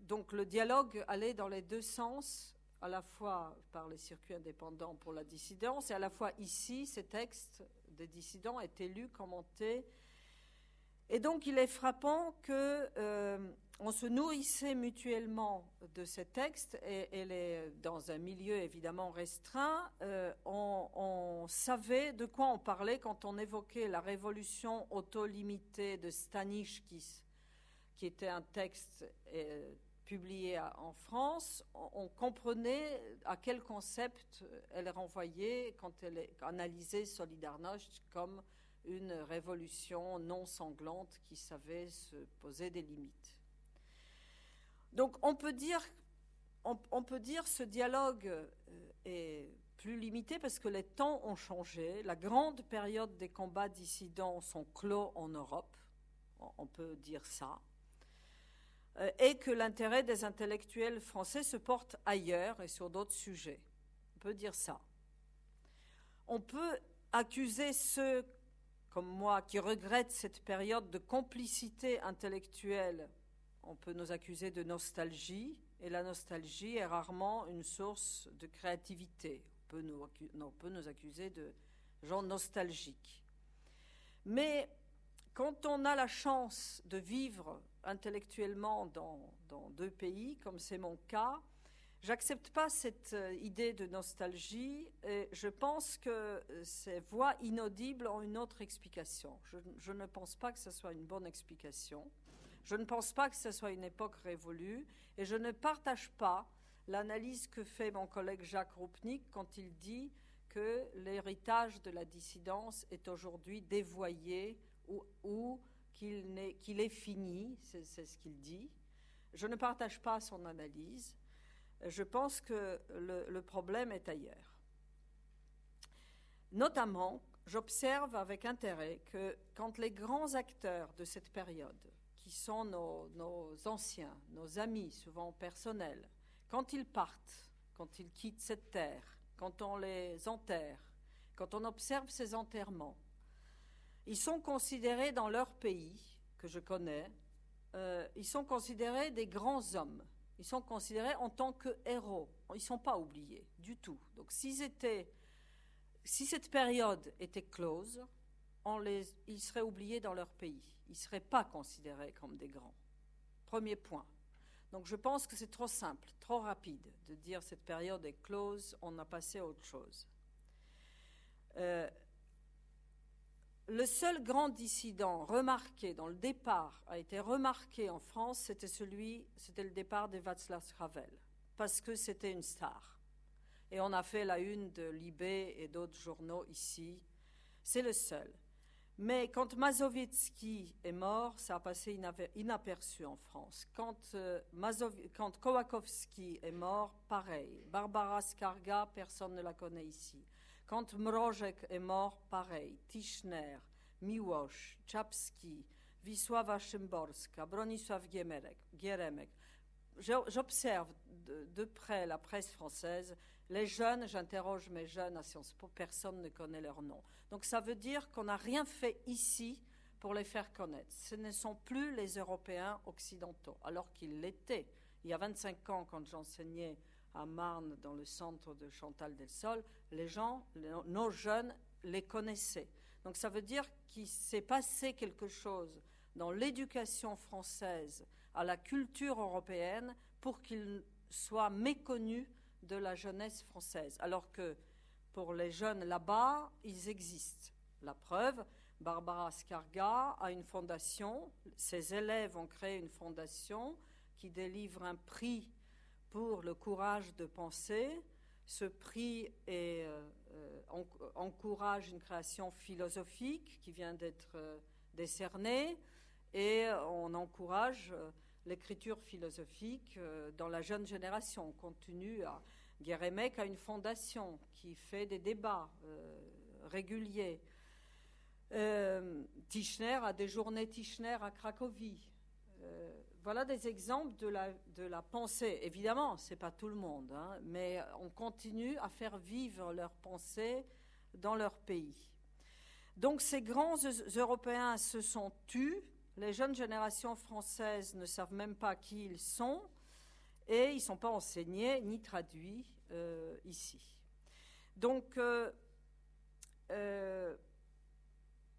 donc le dialogue allait dans les deux sens, à la fois par les circuits indépendants pour la dissidence, et à la fois ici, ces textes des dissidents étaient lus, commentés. Et donc, il est frappant que euh, on se nourrissait mutuellement de ces textes, et, dans un milieu évidemment restreint. Euh, on, savait de quoi on parlait quand on évoquait la révolution auto-limitée de Staniszkis, qui était un texte euh, publié en France. On, comprenait à quel concept elle renvoyait quand elle analysait Solidarność comme une révolution non sanglante qui savait se poser des limites. Donc on peut dire, on, ce dialogue euh, est plus limité parce que les temps ont changé. La grande période des combats dissidents sont clos en Europe, on peut dire ça, euh, et que l'intérêt des intellectuels français se porte ailleurs et sur d'autres sujets. On peut dire ça. On peut accuser ceux comme moi, qui regrette cette période de complicité intellectuelle, on peut nous accuser de nostalgie, et la nostalgie est rarement une source de créativité. On peut nous, accuser de gens nostalgiques. Mais quand on a la chance de vivre intellectuellement dans, deux pays, comme c'est mon cas, J'accepte pas cette euh, idée de nostalgie et je pense que euh, ces voix inaudibles ont une autre explication. Je, ne pense pas que ce soit une bonne explication. Je ne pense pas que ce soit une époque révolue et je ne partage pas l'analyse que fait mon collègue Jacques Roupnik quand il dit que l'héritage de la dissidence est aujourd'hui dévoyé ou, qu'il est, fini, c'est ce qu'il dit. Je ne partage pas son analyse. Je pense que le problème est ailleurs. Notamment, j'observe avec intérêt que quand les grands acteurs de cette période, qui sont nos, anciens, nos amis, souvent personnels, quand ils partent, quand ils quittent cette terre, quand on les enterre, quand on observe ces enterrements, ils sont considérés dans leur pays, que je connais, euh, ils sont considérés des grands hommes. Ils sont considérés en tant que héros. Ils ne sont pas oubliés du tout. Donc si cette période était close, ils seraient oubliés dans leur pays. Ils ne seraient pas considérés comme des grands. Premier point. Donc je pense que c'est trop simple, trop rapide de dire cette période est close, on a passé à autre chose. Euh, le seul grand dissident remarqué dans le départ, a été remarqué en France, c'était celui, c'était le départ de Václav Havel, parce que c'était une star. Et on a fait la une de Libé et d'autres journaux ici. C'est le seul. Mais quand Mazowiecki est mort, ça a passé inaperçu en France. Quand, euh, Kowakowski est mort, pareil. Barbara Skarga, personne ne la connaît ici. Quand Mrożek est mort, pareil. Tischner, Miłosz, Czapski, Wisława Szymborska, Bronisław Gieremek. J'observe de près la presse française les jeunes, j'interroge mes jeunes à Sciences Po, personne ne connaît leur nom. Donc ça veut dire qu'on n'a rien fait ici pour les faire connaître. Ce ne sont plus les Européens occidentaux, alors qu'ils l'étaient. Il y a 25 ans, quand j'enseignais à Marne, dans le centre de Chantal del Sol, les gens, nos jeunes, les connaissaient. Donc ça veut dire qu'il s'est passé quelque chose dans l'éducation française à la culture européenne pour qu'ils soient méconnus de la jeunesse française, alors que pour les jeunes là-bas, ils existent. La preuve, Barbara Scarga a une fondation, ses élèves ont créé une fondation qui délivre un prix pour le courage de penser. Ce prix euh, encourage une création philosophique qui vient d'être euh, décernée et on encourage euh, l'écriture philosophique euh, dans la jeune génération. On continue à. Guérémec a une fondation qui fait des débats euh, réguliers. Euh, Tischner a des journées Tischner à Cracovie. voilà des exemples de la, pensée. Évidemment, ce n'est pas tout le monde, hein, mais on continue à faire vivre leur pensée dans leur pays. Donc ces grands Européens se sont tus les jeunes générations françaises ne savent même pas qui ils sont et ils ne sont pas enseignés ni traduits euh, ici. Donc, euh, euh,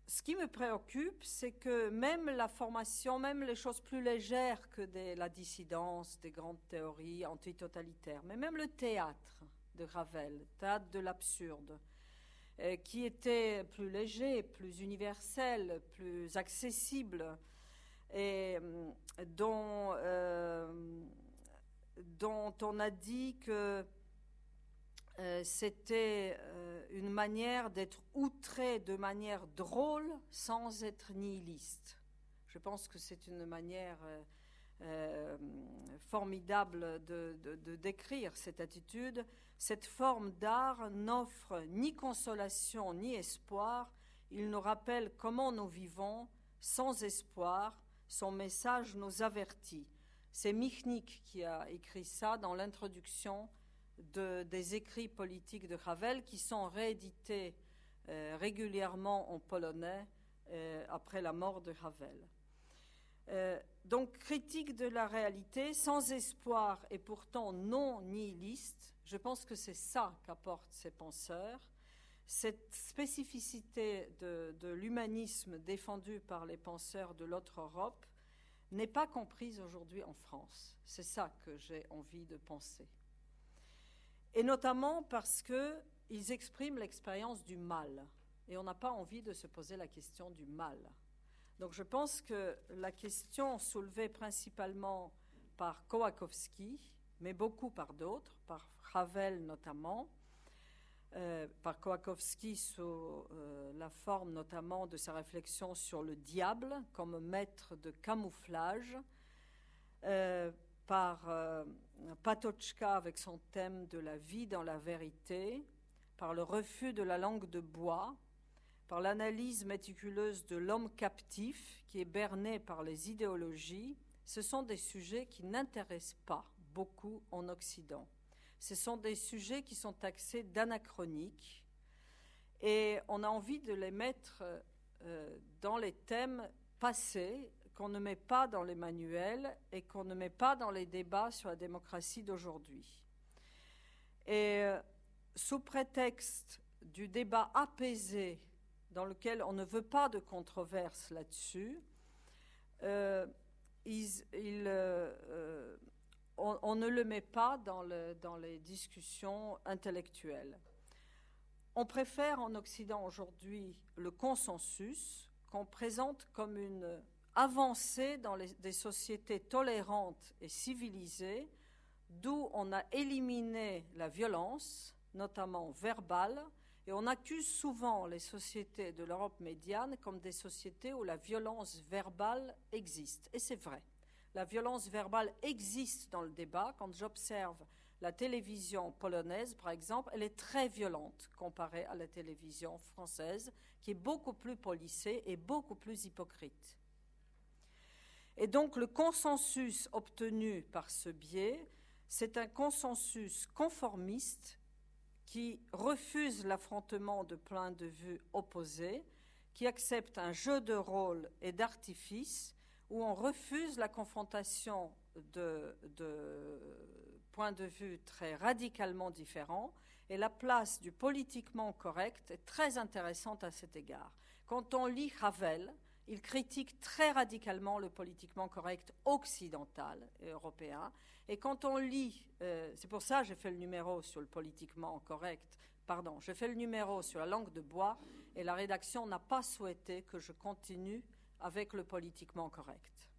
ce qui me préoccupe, c'est que même la formation, même les choses plus légères que la dissidence, des grandes théories antitotalitaires, mais même le théâtre de Ravel, théâtre de l'absurde, qui était plus léger, plus universel, plus accessible, et euh, dont, euh, dont on a dit que euh, c'était une manière d'être outré de manière drôle sans être nihiliste. Je pense que c'est une manière formidable de, décrire cette attitude. Cette forme d'art n'offre ni consolation ni espoir. Il nous rappelle comment nous vivons sans espoir, son message nous avertit. C'est Michnik qui a écrit ça dans l'introduction des écrits politiques de Ravel qui sont réédités euh, régulièrement en polonais euh, après la mort de Ravel. Euh, donc critique de la réalité, sans espoir et pourtant non nihiliste, je pense que c'est ça qu'apportent ces penseurs. Cette spécificité de, l'humanisme défendu par les penseurs de l'autre Europe n'est pas comprise aujourd'hui en France. C'est ça que j'ai envie de penser. Et notamment parce qu'ils expriment l'expérience du mal. Et on n'a pas envie de se poser la question du mal. Donc je pense que la question soulevée principalement par Kowakowski, mais beaucoup par d'autres, par Ravel notamment, euh, par Kowakowski sous la forme notamment de sa réflexion sur le diable comme maître de camouflage, par Patochka avec son thème de la vie dans la vérité, par le refus de la langue de bois, par l'analyse méticuleuse de l'homme captif qui est berné par les idéologies, ce sont des sujets qui n'intéressent pas beaucoup en Occident. Ce sont des sujets qui sont taxés d'anachroniques et on a envie de les mettre euh, dans les thèmes passés qu'on ne met pas dans les manuels et qu'on ne met pas dans les débats sur la démocratie d'aujourd'hui. Et euh, sous prétexte du débat apaisé dans lequel on ne veut pas de controverse là-dessus, euh, euh, on, ne le met pas dans, dans les discussions intellectuelles. On préfère en Occident aujourd'hui le consensus qu'on présente comme une avancée dans des sociétés tolérantes et civilisées, d'où on a éliminé la violence, notamment verbale, et on accuse souvent les sociétés de l'Europe médiane comme des sociétés où la violence verbale existe. Et c'est vrai. La violence verbale existe dans le débat. Quand j'observe la télévision polonaise, par exemple, elle est très violente comparée à la télévision française, qui est beaucoup plus policée et beaucoup plus hypocrite. Et donc le consensus obtenu par ce biais, c'est un consensus conformiste qui refuse l'affrontement de points de vue opposés, qui accepte un jeu de rôle et d'artifice, où on refuse la confrontation de, de, points de vue très radicalement différents, et la place du politiquement correct est très intéressante à cet égard. Quand on lit Ravel, il critique très radicalement le politiquement correct occidental et européen. Et quand on lit, euh, c'est pour ça que j'ai fait le numéro sur le politiquement correct, pardon, j'ai fait le numéro sur la langue de bois et la rédaction n'a pas souhaité que je continue avec le politiquement correct.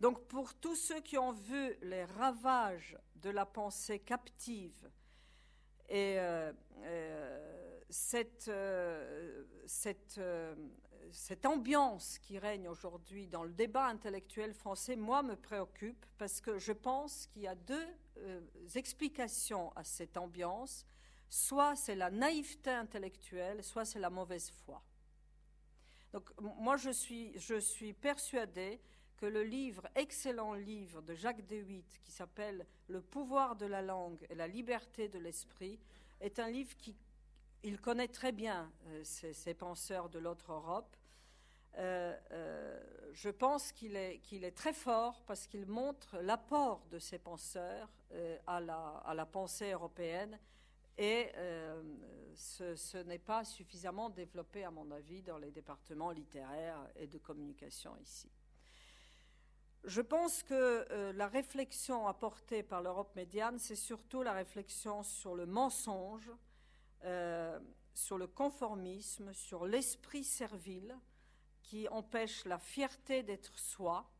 Donc pour tous ceux qui ont vu les ravages de la pensée captive et euh, euh, cette, cette cette ambiance qui règne aujourd'hui dans le débat intellectuel français, moi, me préoccupe parce que je pense qu'il y a deux euh, explications à cette ambiance. Soit c'est la naïveté intellectuelle, soit c'est la mauvaise foi. Donc moi, je suis, je persuadée que le livre, excellent livre de Jacques Dewitt, qui s'appelle Le pouvoir de la langue et la liberté de l'esprit, est un livre qui il connaît très bien euh, ces, penseurs de l'autre Europe. Euh, euh, je pense qu'il est, très fort parce qu'il montre l'apport de ces penseurs à, la, pensée européenne et ce n'est pas suffisamment développé, à mon avis, dans les départements littéraires et de communication ici. Je pense que la réflexion apportée par l'Europe médiane, c'est surtout la réflexion sur le mensonge, euh, sur le conformisme, sur l'esprit servile qui empêche la fierté d'être soi,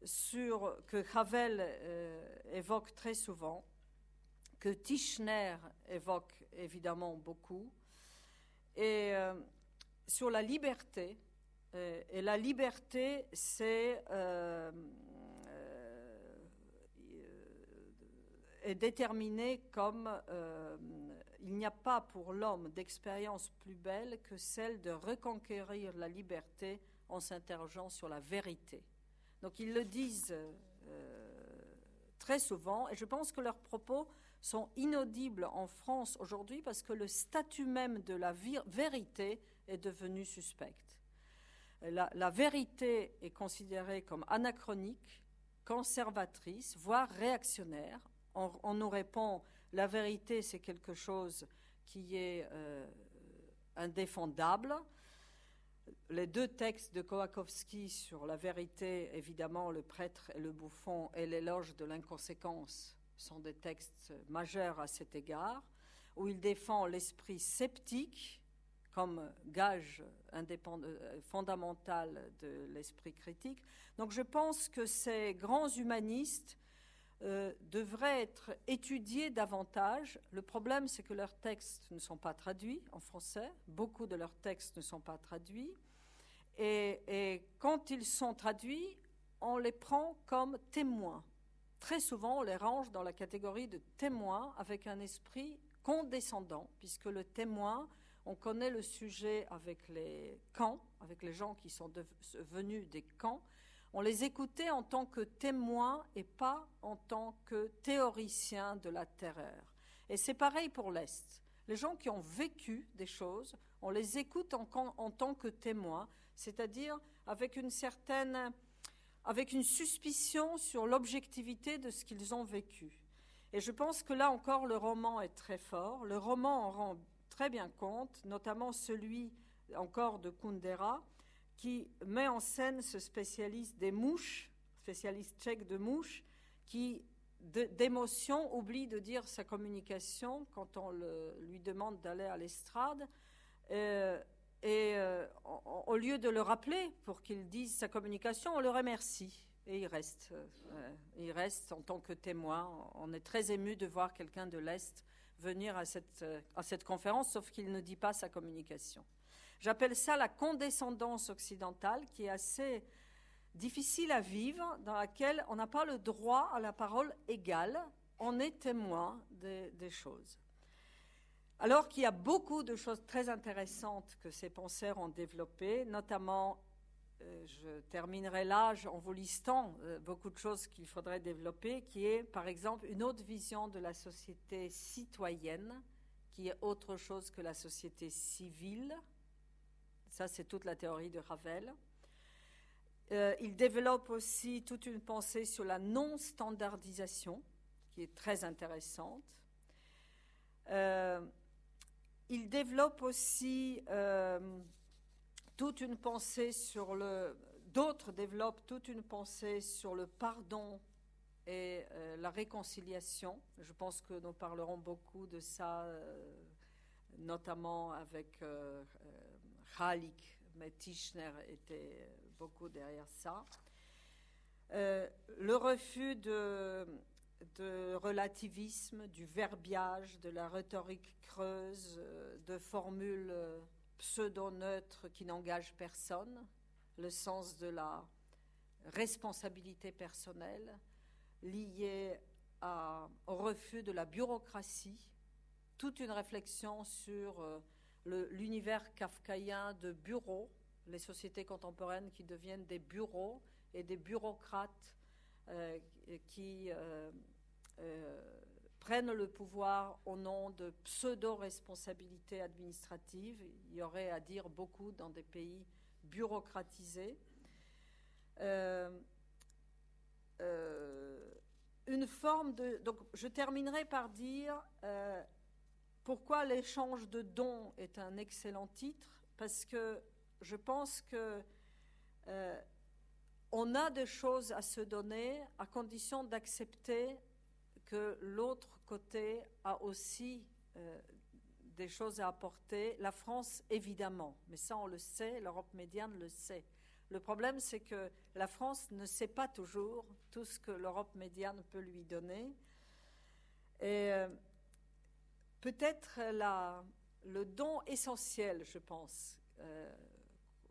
que Havel euh, évoque très souvent, que Tischner évoque évidemment beaucoup, et euh, sur la liberté. et la liberté, c'est est déterminée comme il n'y a pas pour l'homme d'expérience plus belle que celle de reconquérir la liberté en s'interrogeant sur la vérité. Donc ils le disent euh, très souvent, et je pense que leurs propos sont inaudibles en France aujourd'hui parce que le statut même de la vérité est devenu suspect. La, vérité est considérée comme anachronique, conservatrice, voire réactionnaire. On, on nous répond la vérité, c'est quelque chose qui est euh, indéfendable. Les deux textes de Kowakowski sur la vérité, évidemment, le prêtre et le bouffon et l'éloge de l'inconséquence sont des textes majeurs à cet égard, où il défend l'esprit sceptique comme gage euh, fondamental de l'esprit critique. Donc je pense que ces grands humanistes euh, devraient être étudiés davantage. Le problème, c'est que leurs textes ne sont pas traduits en français. Beaucoup de leurs textes ne sont pas traduits. Et, quand ils sont traduits, on les prend comme témoins. Très souvent, on les range dans la catégorie de témoins avec un esprit condescendant, puisque le témoin, on connaît le sujet avec les camps, avec les gens qui sont venus des camps, on les écoutait en tant que témoins et pas en tant que théoriciens de la terreur. Et c'est pareil pour l'Est. Les gens qui ont vécu des choses, on les écoute en, tant que témoins, c'est-à-dire avec une certaine, avec une suspicion sur l'objectivité de ce qu'ils ont vécu. Et je pense que là encore, le roman est très fort. Le roman en rend très bien compte, notamment celui encore de Kundera, qui met en scène ce spécialiste des mouches, spécialiste tchèque de mouches, qui d'émotion oublie de dire sa communication quand on lui demande d'aller à l'estrade. Euh, et euh, au lieu de le rappeler pour qu'il dise sa communication, on le remercie. Et il reste, euh, il reste en tant que témoin. On est très ému de voir quelqu'un de l'Est venir à cette, à cette conférence, sauf qu'il ne dit pas sa communication. J'appelle ça la condescendance occidentale qui est assez difficile à vivre, dans laquelle on n'a pas le droit à la parole égale, on est témoin des, choses. Alors qu'il y a beaucoup de choses très intéressantes que ces penseurs ont développées, notamment, euh, je terminerai là en vous listant euh, beaucoup de choses qu'il faudrait développer, qui est par exemple une autre vision de la société citoyenne, qui est autre chose que la société civile, ça, c'est toute la théorie de Ravel. Euh, il développe aussi toute une pensée sur la non-standardisation, qui est très intéressante. Euh, il développe aussi euh, toute une pensée sur le. D'autres développent toute une pensée sur le pardon et la réconciliation. Je pense que nous parlerons beaucoup de ça, notamment avec Halik, mais Tischner était beaucoup derrière ça. Euh, le refus de, relativisme, du verbiage, de la rhétorique creuse, de formules pseudo-neutres qui n'engagent personne, le sens de la responsabilité personnelle liée au refus de la bureaucratie, toute une réflexion sur euh, l'univers kafkaïen de bureaux, les sociétés contemporaines qui deviennent des bureaux et des bureaucrates euh, qui euh, euh, prennent le pouvoir au nom de pseudo-responsabilités administratives. Il y aurait à dire beaucoup dans des pays bureaucratisés. une forme de. Donc, je terminerai par dire pourquoi l'échange de dons est un excellent titre? Parce que je pense que euh, on a des choses à se donner à condition d'accepter que l'autre côté a aussi euh, des choses à apporter. La France, évidemment, mais ça on le sait, l'Europe médiane le sait. Le problème, c'est que la France ne sait pas toujours tout ce que l'Europe médiane peut lui donner. Et euh, peut-être le don essentiel, je pense, euh,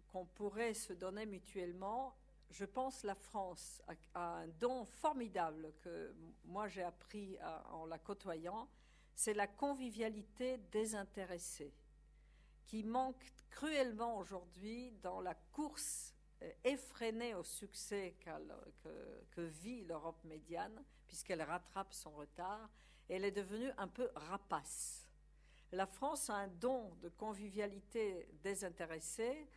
qu'on pourrait se donner mutuellement. Je pense la France a, un don formidable que moi j'ai appris en la côtoyant, c'est la convivialité désintéressée, qui manque cruellement aujourd'hui dans la course euh, effrénée au succès que vit l'Europe médiane, puisqu'elle rattrape son retard elle est devenue un peu rapace. La France a un don de convivialité désintéressée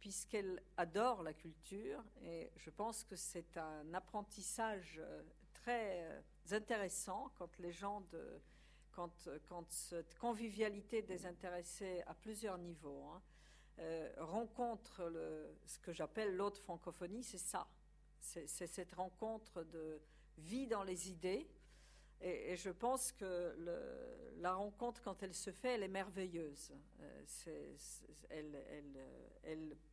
puisqu'elle adore la culture et je pense que c'est un apprentissage euh, très euh, intéressant quand les gens de quand, quand cette convivialité désintéressée à plusieurs niveaux hein, euh, rencontre ce que j'appelle l'autre francophonie, c'est ça. C'est cette rencontre de vie dans les idées, et, je pense que la rencontre, quand elle se fait, elle est merveilleuse. Euh,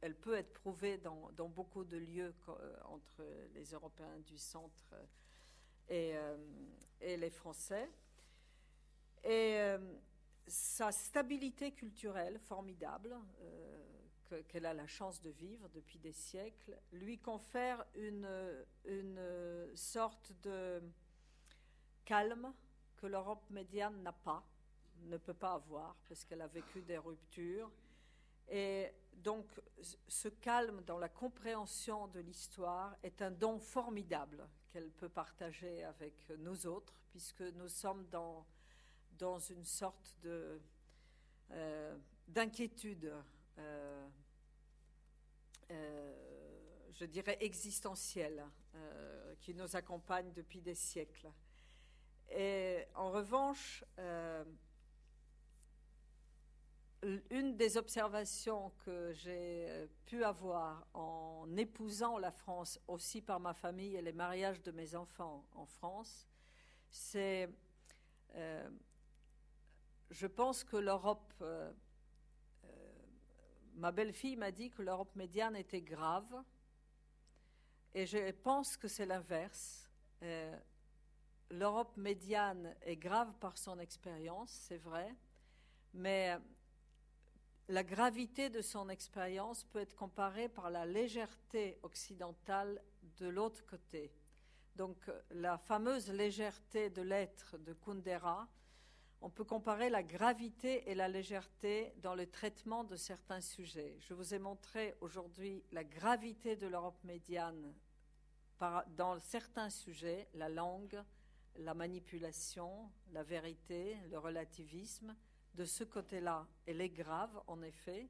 elle, peut être prouvée dans, beaucoup de lieux euh, entre les Européens du centre et, les Français. Et sa stabilité culturelle formidable, qu'elle a la chance de vivre depuis des siècles, lui confère une sorte de calme que l'Europe médiane n'a pas, ne peut pas avoir, parce qu'elle a vécu des ruptures. Et donc, ce calme dans la compréhension de l'histoire est un don formidable qu'elle peut partager avec nous autres, puisque nous sommes dans, une sorte euh, d'inquiétude, euh, euh, je dirais existentielle, qui nous accompagne depuis des siècles. Et en revanche, euh, une des observations que j'ai pu avoir en épousant la France aussi par ma famille et les mariages de mes enfants en France, c'est, euh, je pense que l'Europe, euh, ma belle-fille m'a dit que l'Europe médiane était grave, et je pense que c'est l'inverse l'Europe médiane est grave par son expérience, c'est vrai, mais la gravité de son expérience peut être comparée par la légèreté occidentale de l'autre côté. Donc la fameuse légèreté de l'être de Kundera, on peut comparer la gravité et la légèreté dans le traitement de certains sujets. Je vous ai montré aujourd'hui la gravité de l'Europe médiane dans certains sujets, la langue, la manipulation, la vérité, le relativisme. De ce côté-là, elle est grave, en effet.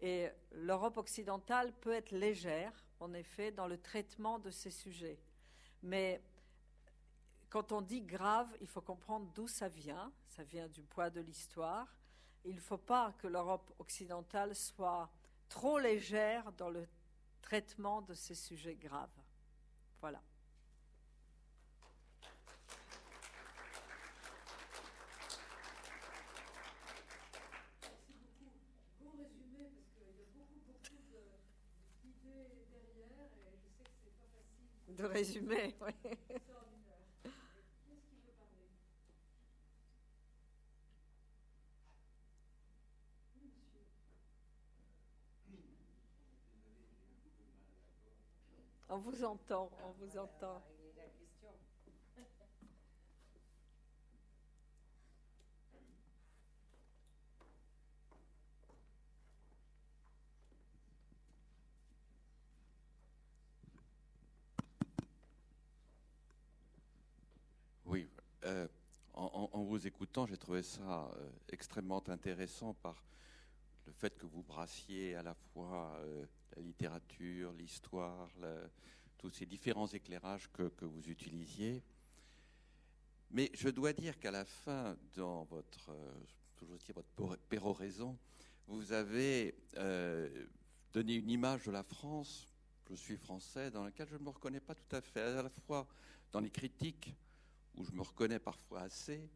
Et l'Europe occidentale peut être légère, en effet, dans le traitement de ces sujets. Mais quand on dit grave, il faut comprendre d'où ça vient. Ça vient du poids de l'histoire. Il ne faut pas que l'Europe occidentale soit trop légère dans le traitement de ces sujets graves. Voilà. De résumé. Oui. On vous entend, on vous entend. Euh, en, écoutant, j'ai trouvé ça euh, extrêmement intéressant par le fait que vous brassiez à la fois euh, la littérature, l'histoire, tous ces différents éclairages que, vous utilisiez. Mais je dois dire qu'à la fin, dans votre, dire votre péroraison, vous avez donné une image de la France, je suis français, dans laquelle je ne me reconnais pas tout à fait, à la fois dans les critiques où je me reconnais parfois assez,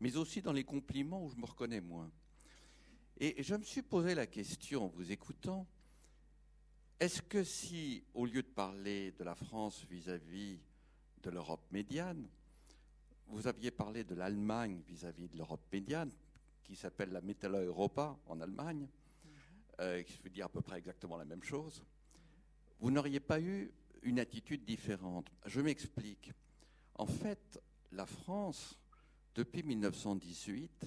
mais aussi dans les compliments où je me reconnais moins. Et je me suis posé la question en vous écoutant, est-ce que si, au lieu de parler de la France vis-à-vis de l'Europe médiane, vous aviez parlé de l'Allemagne vis-à-vis de l'Europe médiane, qui s'appelle la Metalla Europa en Allemagne, euh, qui veut dire à peu près exactement la même chose, vous n'auriez pas eu une attitude différente. Je m'explique. En fait, la France, depuis 1918,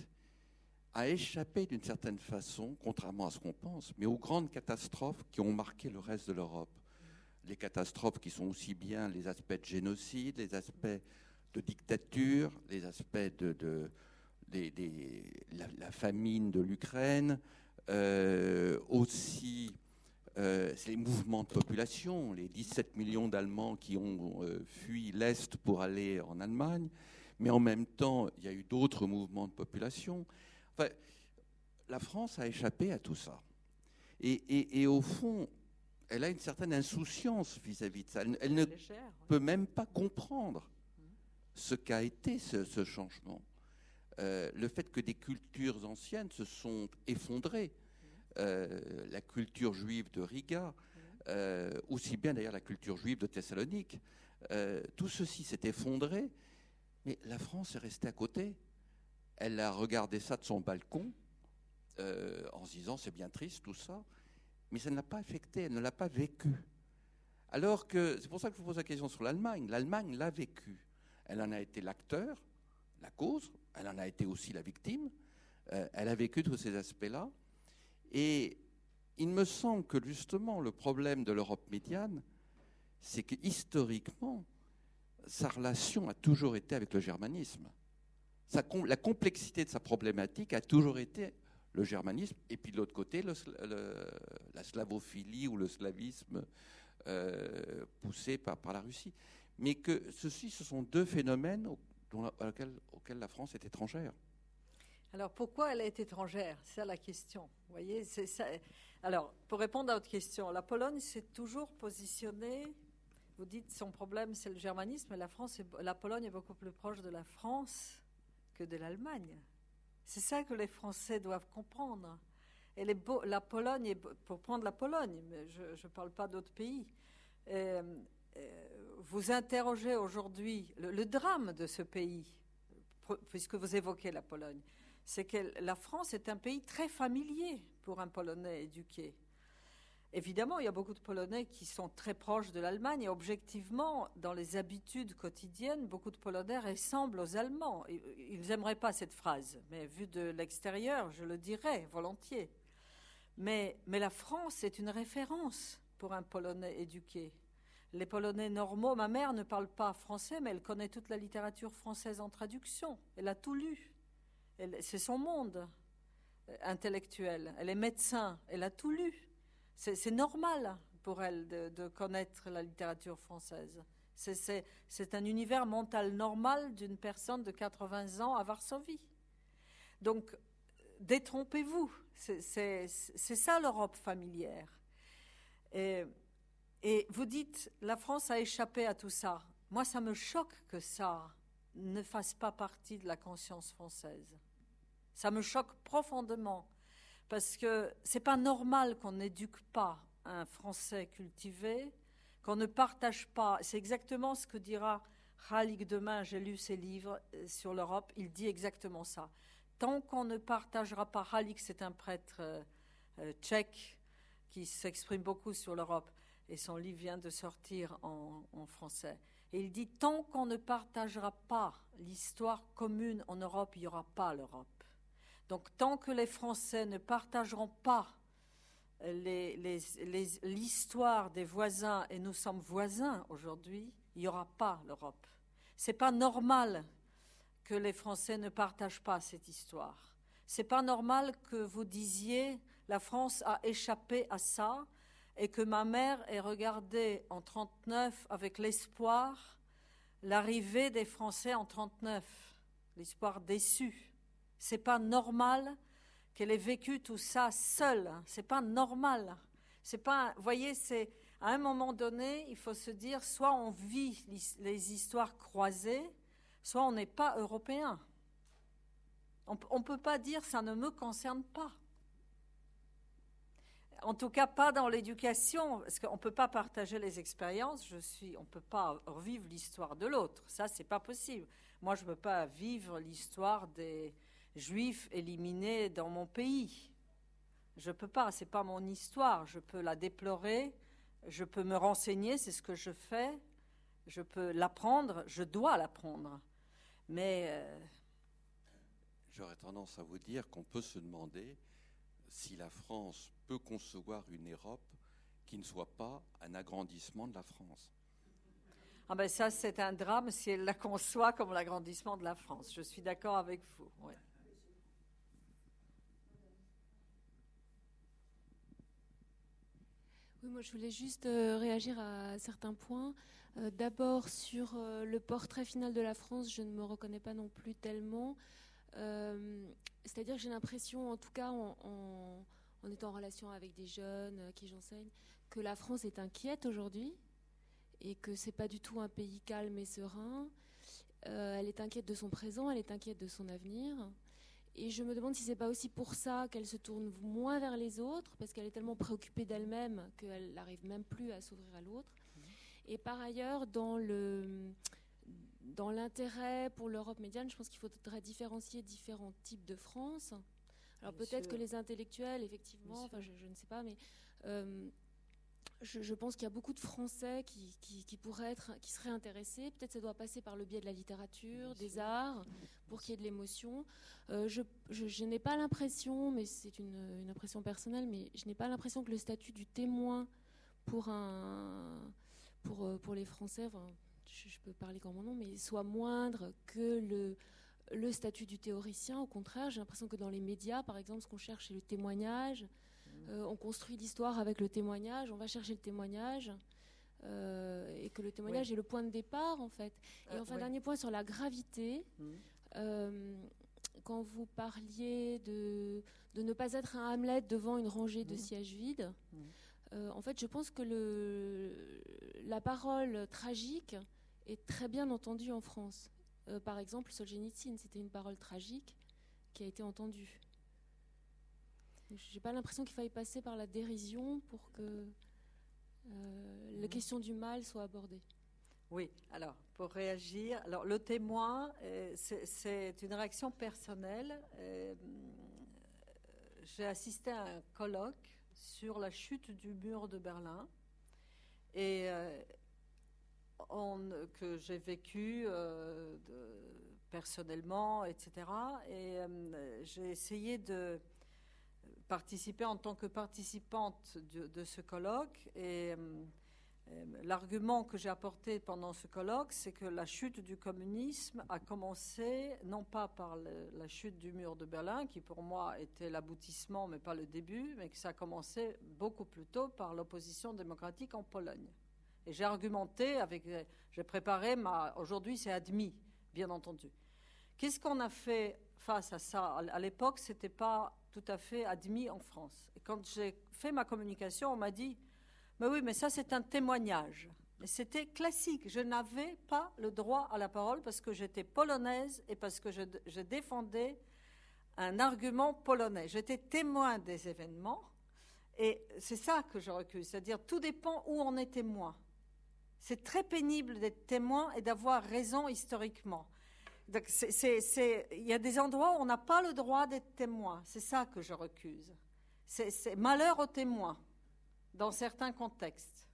a échappé d'une certaine façon, contrairement à ce qu'on pense, mais aux grandes catastrophes qui ont marqué le reste de l'Europe. Les catastrophes qui sont aussi bien les aspects de génocide, les aspects de dictature, les aspects de, la, famine de l'Ukraine, euh, aussi euh, les mouvements de population, les 17 millions d'Allemands qui ont euh, fui l'Est pour aller en Allemagne, mais en même temps, il y a eu d'autres mouvements de population. Enfin, la France a échappé à tout ça. Et, au fond, elle a une certaine insouciance vis-à-vis de ça. Elle, ne peut même pas comprendre ce qu'a été ce, changement. Euh, le fait que des cultures anciennes se sont effondrées euh, la culture juive de Riga, euh, aussi bien d'ailleurs la culture juive de Thessalonique. Tout ceci s'est effondré, mais la France est restée à côté. Elle a regardé ça de son balcon euh, en se disant c'est bien triste tout ça, mais ça ne l'a pas affecté, elle ne l'a pas vécu. Alors que, c'est pour ça que je vous pose la question sur l'Allemagne. L'Allemagne l'a vécu. Elle en a été l'acteur, la cause, elle en a été aussi la victime. Euh, elle a vécu tous ces aspects-là. Et il me semble que justement le problème de l'Europe médiane, c'est que historiquement, sa relation a toujours été avec le germanisme. la complexité de sa problématique a toujours été le germanisme, et puis de l'autre côté, la slavophilie ou le slavisme euh, poussé par, la Russie. Mais que ceci, ce sont deux phénomènes auxquels la France est étrangère. Alors pourquoi elle est étrangère? C'est la question. Vous voyez, ça. Alors pour répondre à votre question, la Pologne s'est toujours positionnée. Vous dites son problème c'est le germanisme, la France, la Pologne est beaucoup plus proche de la France que de l'Allemagne. C'est ça que les Français doivent comprendre. Et la Pologne, pour prendre la Pologne, mais je ne parle pas d'autres pays. Euh, euh, vous interrogez aujourd'hui le, drame de ce pays, puisque vous évoquez la Pologne c'est que la France est un pays très familier pour un Polonais éduqué. Évidemment, il y a beaucoup de Polonais qui sont très proches de l'Allemagne et objectivement, dans les habitudes quotidiennes, beaucoup de Polonais ressemblent aux Allemands. Ils n'aimeraient pas cette phrase, mais vu de l'extérieur, je le dirais volontiers. Mais, mais la France est une référence pour un Polonais éduqué. Les Polonais normaux, ma mère ne parle pas français, mais elle connaît toute la littérature française en traduction. Elle a tout lu c'est son monde euh, intellectuel. Elle est médecin, elle a tout lu. C'est normal pour elle de, connaître la littérature française. C'est un univers mental normal d'une personne de 80 ans à Varsovie. Donc, détrompez-vous. C'est ça l'Europe familière. Et, vous dites, la France a échappé à tout ça. Moi, ça me choque que ça ne fasse pas partie de la conscience française. Ça me choque profondément parce que c'est pas normal qu'on n'éduque pas un Français cultivé, qu'on ne partage pas. C'est exactement ce que dira Khalik demain. J'ai lu ses livres euh, sur l'Europe. Il dit exactement ça. Tant qu'on ne partagera pas, Khalik, c'est un prêtre euh, euh, tchèque qui s'exprime beaucoup sur l'Europe et son livre vient de sortir en, en français. Et il dit tant qu'on ne partagera pas l'histoire commune en Europe, il n'y aura pas l'Europe. Donc tant que les Français ne partageront pas l'histoire des voisins, et nous sommes voisins aujourd'hui, il n'y aura pas l'Europe. C'est pas normal que les Français ne partagent pas cette histoire. C'est pas normal que vous disiez la France a échappé à ça et que ma mère ait regardé en 39 avec l'espoir l'arrivée des Français en 39, l'espoir déçu. C'est pas normal qu'elle ait vécu tout ça seule. C'est pas normal. C'est pas, voyez, c'est à un moment donné, il faut se dire, soit on vit les histoires croisées, soit on n'est pas européen. On ne peut pas dire ça ne me concerne pas. En tout cas, pas dans l'éducation, parce qu'on ne peut pas partager les expériences. Je suis, on ne peut pas revivre l'histoire de l'autre. Ça, c'est pas possible. Moi, je ne peux pas vivre l'histoire des, juifs éliminés dans mon pays. Je ne peux pas, c'est pas mon histoire. Je peux la déplorer, je peux me renseigner, c'est ce que je fais. Je peux l'apprendre, je dois l'apprendre. Mais. Euh, J'aurais tendance à vous dire qu'on peut se demander si la France peut concevoir une Europe qui ne soit pas un agrandissement de la France. Ah ben ça, c'est un drame si elle la conçoit comme l'agrandissement de la France. Je suis d'accord avec vous. Oui, moi je voulais juste euh, réagir à certains points. Euh, d'abord sur euh, le portrait final de la France, je ne me reconnais pas non plus tellement. C'est-à-dire que j'ai l'impression, en tout cas en, étant en relation avec des jeunes qui j'enseigne, que la France est inquiète aujourd'hui et que c'est pas du tout un pays calme et serein. elle est inquiète de son présent, elle est inquiète de son avenir. Et je me demande si c'est pas aussi pour ça qu'elle se tourne moins vers les autres, parce qu'elle est tellement préoccupée d'elle-même qu'elle n'arrive même plus à s'ouvrir à l'autre. Et par ailleurs, dans le dans l'intérêt pour l'Europe médiane, je pense qu'il faudrait différencier différents types de France. Alors peut-être que les intellectuels, effectivement, enfin je, ne sais pas, mais euh, je, pense qu'il y a beaucoup de Français qui, pourraient être, qui seraient intéressés. Peut-être ça doit passer par le biais de la littérature, des arts, pour qu'il y ait de l'émotion. Euh, je, n'ai pas l'impression, mais c'est une, impression personnelle, mais je n'ai pas l'impression que le statut du témoin pour un, pour, euh, pour les Français, enfin, je, peux parler comme mon nom, mais soit moindre que le, le statut du théoricien. Au contraire, j'ai l'impression que dans les médias, par exemple, ce qu'on cherche, c'est le témoignage. Euh, on construit l'histoire avec le témoignage, on va chercher le témoignage. Euh, et que le témoignage est le point de départ en fait. Et euh, enfin, dernier point sur la gravité. Mmh. quand vous parliez de, de, ne pas être un Hamlet devant une rangée de mmh. sièges vides, mmh. en fait, je pense que le, la parole tragique est très bien entendue en France. par exemple, Solzhenitsyn, c'était une parole tragique qui a été entendue. J'ai pas l'impression qu'il faille passer par la dérision pour que euh, la mhm. question du mal soit abordée. Oui, alors pour réagir, alors le témoin, euh, c'est une réaction personnelle. Euh, j'ai assisté à un colloque sur la chute du mur de Berlin et que j'ai vécu personnellement, etc. Et j'ai essayé de participer en tant que participante de, ce colloque. Et euh, euh, l'argument que j'ai apporté pendant ce colloque, c'est que la chute du communisme a commencé non pas par la chute du mur de Berlin, qui pour moi était l'aboutissement mais pas le début, mais que ça a commencé beaucoup plus tôt par l'opposition démocratique en Pologne. Et j'ai argumenté avec, j'ai préparé ma, aujourd'hui c'est admis, bien entendu. Qu'est-ce qu'on a fait face à ça? À l'époque, c'était pas tout à fait admis en France. Et quand j'ai fait ma communication, on m'a dit Mais oui, mais ça, c'est un témoignage. Mais c'était classique. Je n'avais pas le droit à la parole parce que j'étais polonaise et parce que je, je défendais un argument polonais. J'étais témoin des événements et c'est ça que je recule. C'est-à-dire, tout dépend où on est témoin. C'est très pénible d'être témoin et d'avoir raison historiquement il y a des endroits où on n'a pas le droit d'être témoin. C'est ça que je recuse. C'est malheur aux témoins dans certains contextes.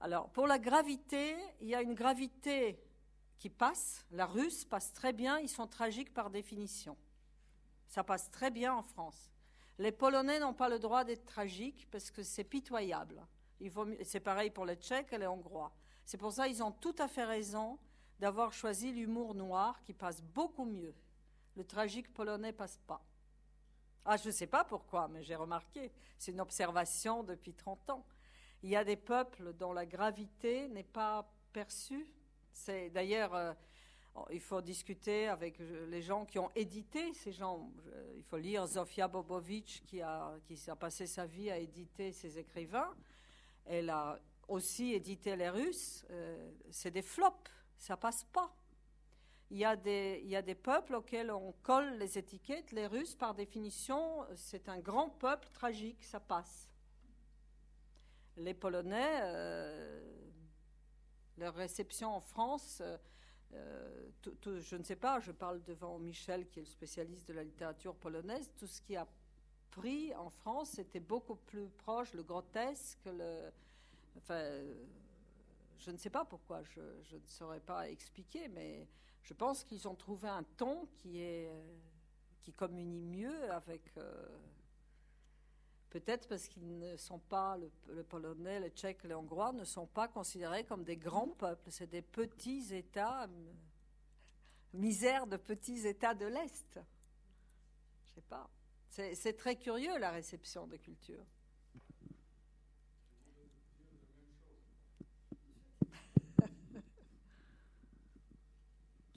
Alors, pour la gravité, il y a une gravité qui passe. La russe passe très bien. Ils sont tragiques par définition. Ça passe très bien en France. Les Polonais n'ont pas le droit d'être tragiques parce que c'est pitoyable. C'est pareil pour les Tchèques et les Hongrois. C'est pour ça qu'ils ont tout à fait raison d'avoir choisi l'humour noir qui passe beaucoup mieux. Le tragique polonais passe pas. Ah, je ne sais pas pourquoi, mais j'ai remarqué. C'est une observation depuis 30 ans. Il y a des peuples dont la gravité n'est pas perçue. C'est d'ailleurs, euh, il faut discuter avec les gens qui ont édité ces gens. Il faut lire Zofia Bobovic qui a, qui a passé sa vie à éditer ces écrivains. Elle a aussi édité les Russes. Euh, c'est des flops ça passe pas. Il y, a des, il y a des peuples auxquels on colle les étiquettes. Les Russes, par définition, c'est un grand peuple tragique, ça passe. Les Polonais, euh, leur réception en France, euh, je ne sais pas, je parle devant Michel, qui est le spécialiste de la littérature polonaise, tout ce qui a pris en France était beaucoup plus proche, le grotesque, le, je ne sais pas pourquoi, je, ne saurais pas expliquer, mais je pense qu'ils ont trouvé un ton qui est qui communie mieux avec. Euh, peut-être parce qu'ils ne sont pas, le, polonais, le tchèque, le hongrois ne sont pas considérés comme des grands peuples, c'est des petits États, misère de petits États de l'Est. Je sais pas. C'est très curieux la réception des cultures.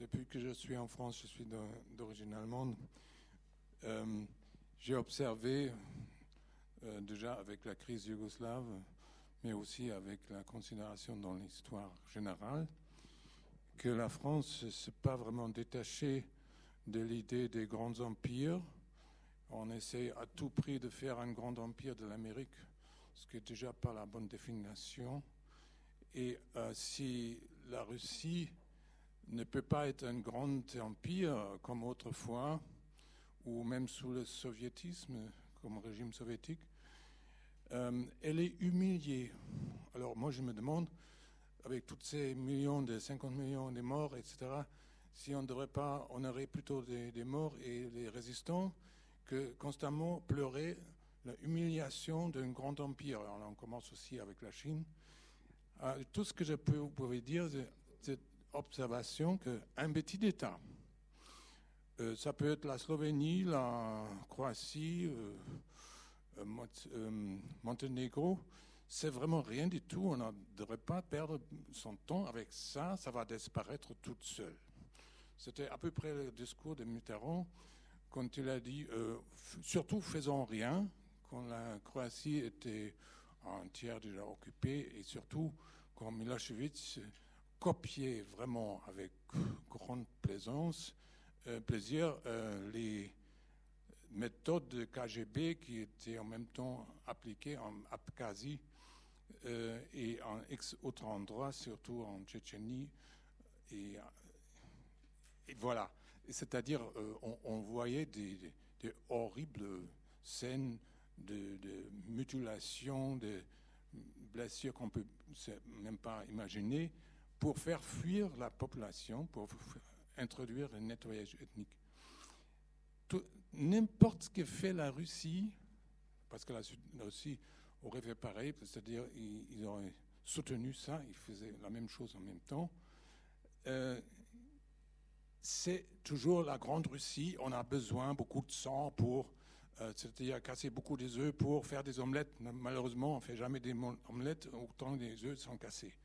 Depuis que je suis en France, je suis d'origine allemande, euh, j'ai observé euh, déjà avec la crise yougoslave, mais aussi avec la considération dans l'histoire générale, que la France ne s'est pas vraiment détachée de l'idée des grands empires. On essaie à tout prix de faire un grand empire de l'Amérique, ce qui est déjà pas la bonne définition. Et euh, si la Russie ne peut pas être un grand empire comme autrefois, ou même sous le soviétisme, comme régime soviétique, euh, elle est humiliée. Alors moi je me demande, avec tous ces millions de 50 millions de morts, etc., si on devrait pas, on aurait plutôt des, morts et les résistants que constamment pleurer la humiliation d'un grand empire. Alors on commence aussi avec la Chine. Euh, tout ce que je peux vous pouvez dire, c'est observation qu'un petit État, euh, ça peut être la Slovénie, la Croatie, euh, euh, Monténégro, c'est vraiment rien du tout. On ne devrait pas perdre son temps avec ça, ça va disparaître toute seule. C'était à peu près le discours de Mitterrand quand il a dit surtout faisons rien, quand la Croatie était un tiers déjà occupée et surtout quand Milosevic copiait vraiment avec grande plaisance euh, plaisir euh, les méthodes de KGB qui étaient en même temps appliquées en Abkhazie euh, et en ex autres endroits, surtout en Tchétchénie. Et, voilà. C'est-à-dire, on, voyait des, horribles scènes de, de, mutilation, de blessures qu'on peut même pas imaginer, pour faire fuir la population, pour introduire le nettoyage ethnique. N'importe ce que fait la Russie, parce que la, Russie aurait fait pareil, c'est-à-dire ils, auraient soutenu ça, ils faisaient la même chose en même temps. Euh, c'est toujours la grande Russie. On a besoin beaucoup de sang pour, euh, c'est-à-dire casser beaucoup des œufs pour faire des omelettes. Malheureusement, on ne fait jamais des omelettes autant les œufs sont cassés.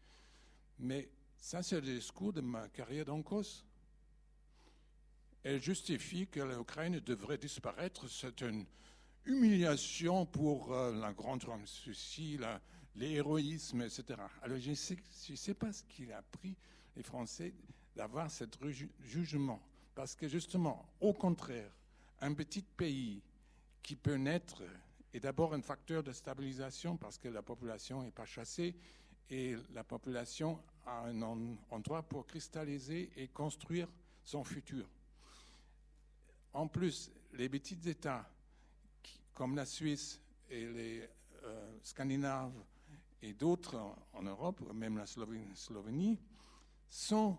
Mais ça, c'est le discours de ma carrière d'Ancos elle justifie que l'Ukraine devrait disparaître. C'est une humiliation pour euh, la grande Russie, l'héroïsme, etc. Alors je ne sais, pas ce qu'il a pris les Français d'avoir ce jugement. Parce que justement, au contraire, un petit pays qui peut naître est d'abord un facteur de stabilisation parce que la population n'est pas chassée et la population un endroit pour cristalliser et construire son futur. En plus, les petits États comme la Suisse et les euh, Scandinaves et d'autres en, Europe, même la Slovénie, sont,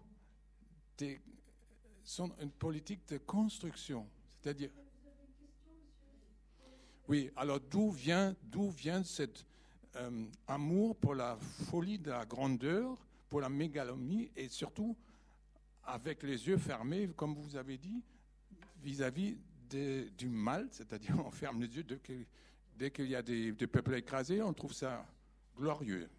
une politique de construction. C'est-à-dire. Oui, alors d'où vient, vient cet euh, amour pour la folie de la grandeur, pour la mégalomie et surtout avec les yeux fermés, comme vous avez dit, vis-à-vis du mal, c'est-à-dire *laughs* on ferme les yeux dès qu'il y a des, peuples écrasés, on trouve ça glorieux.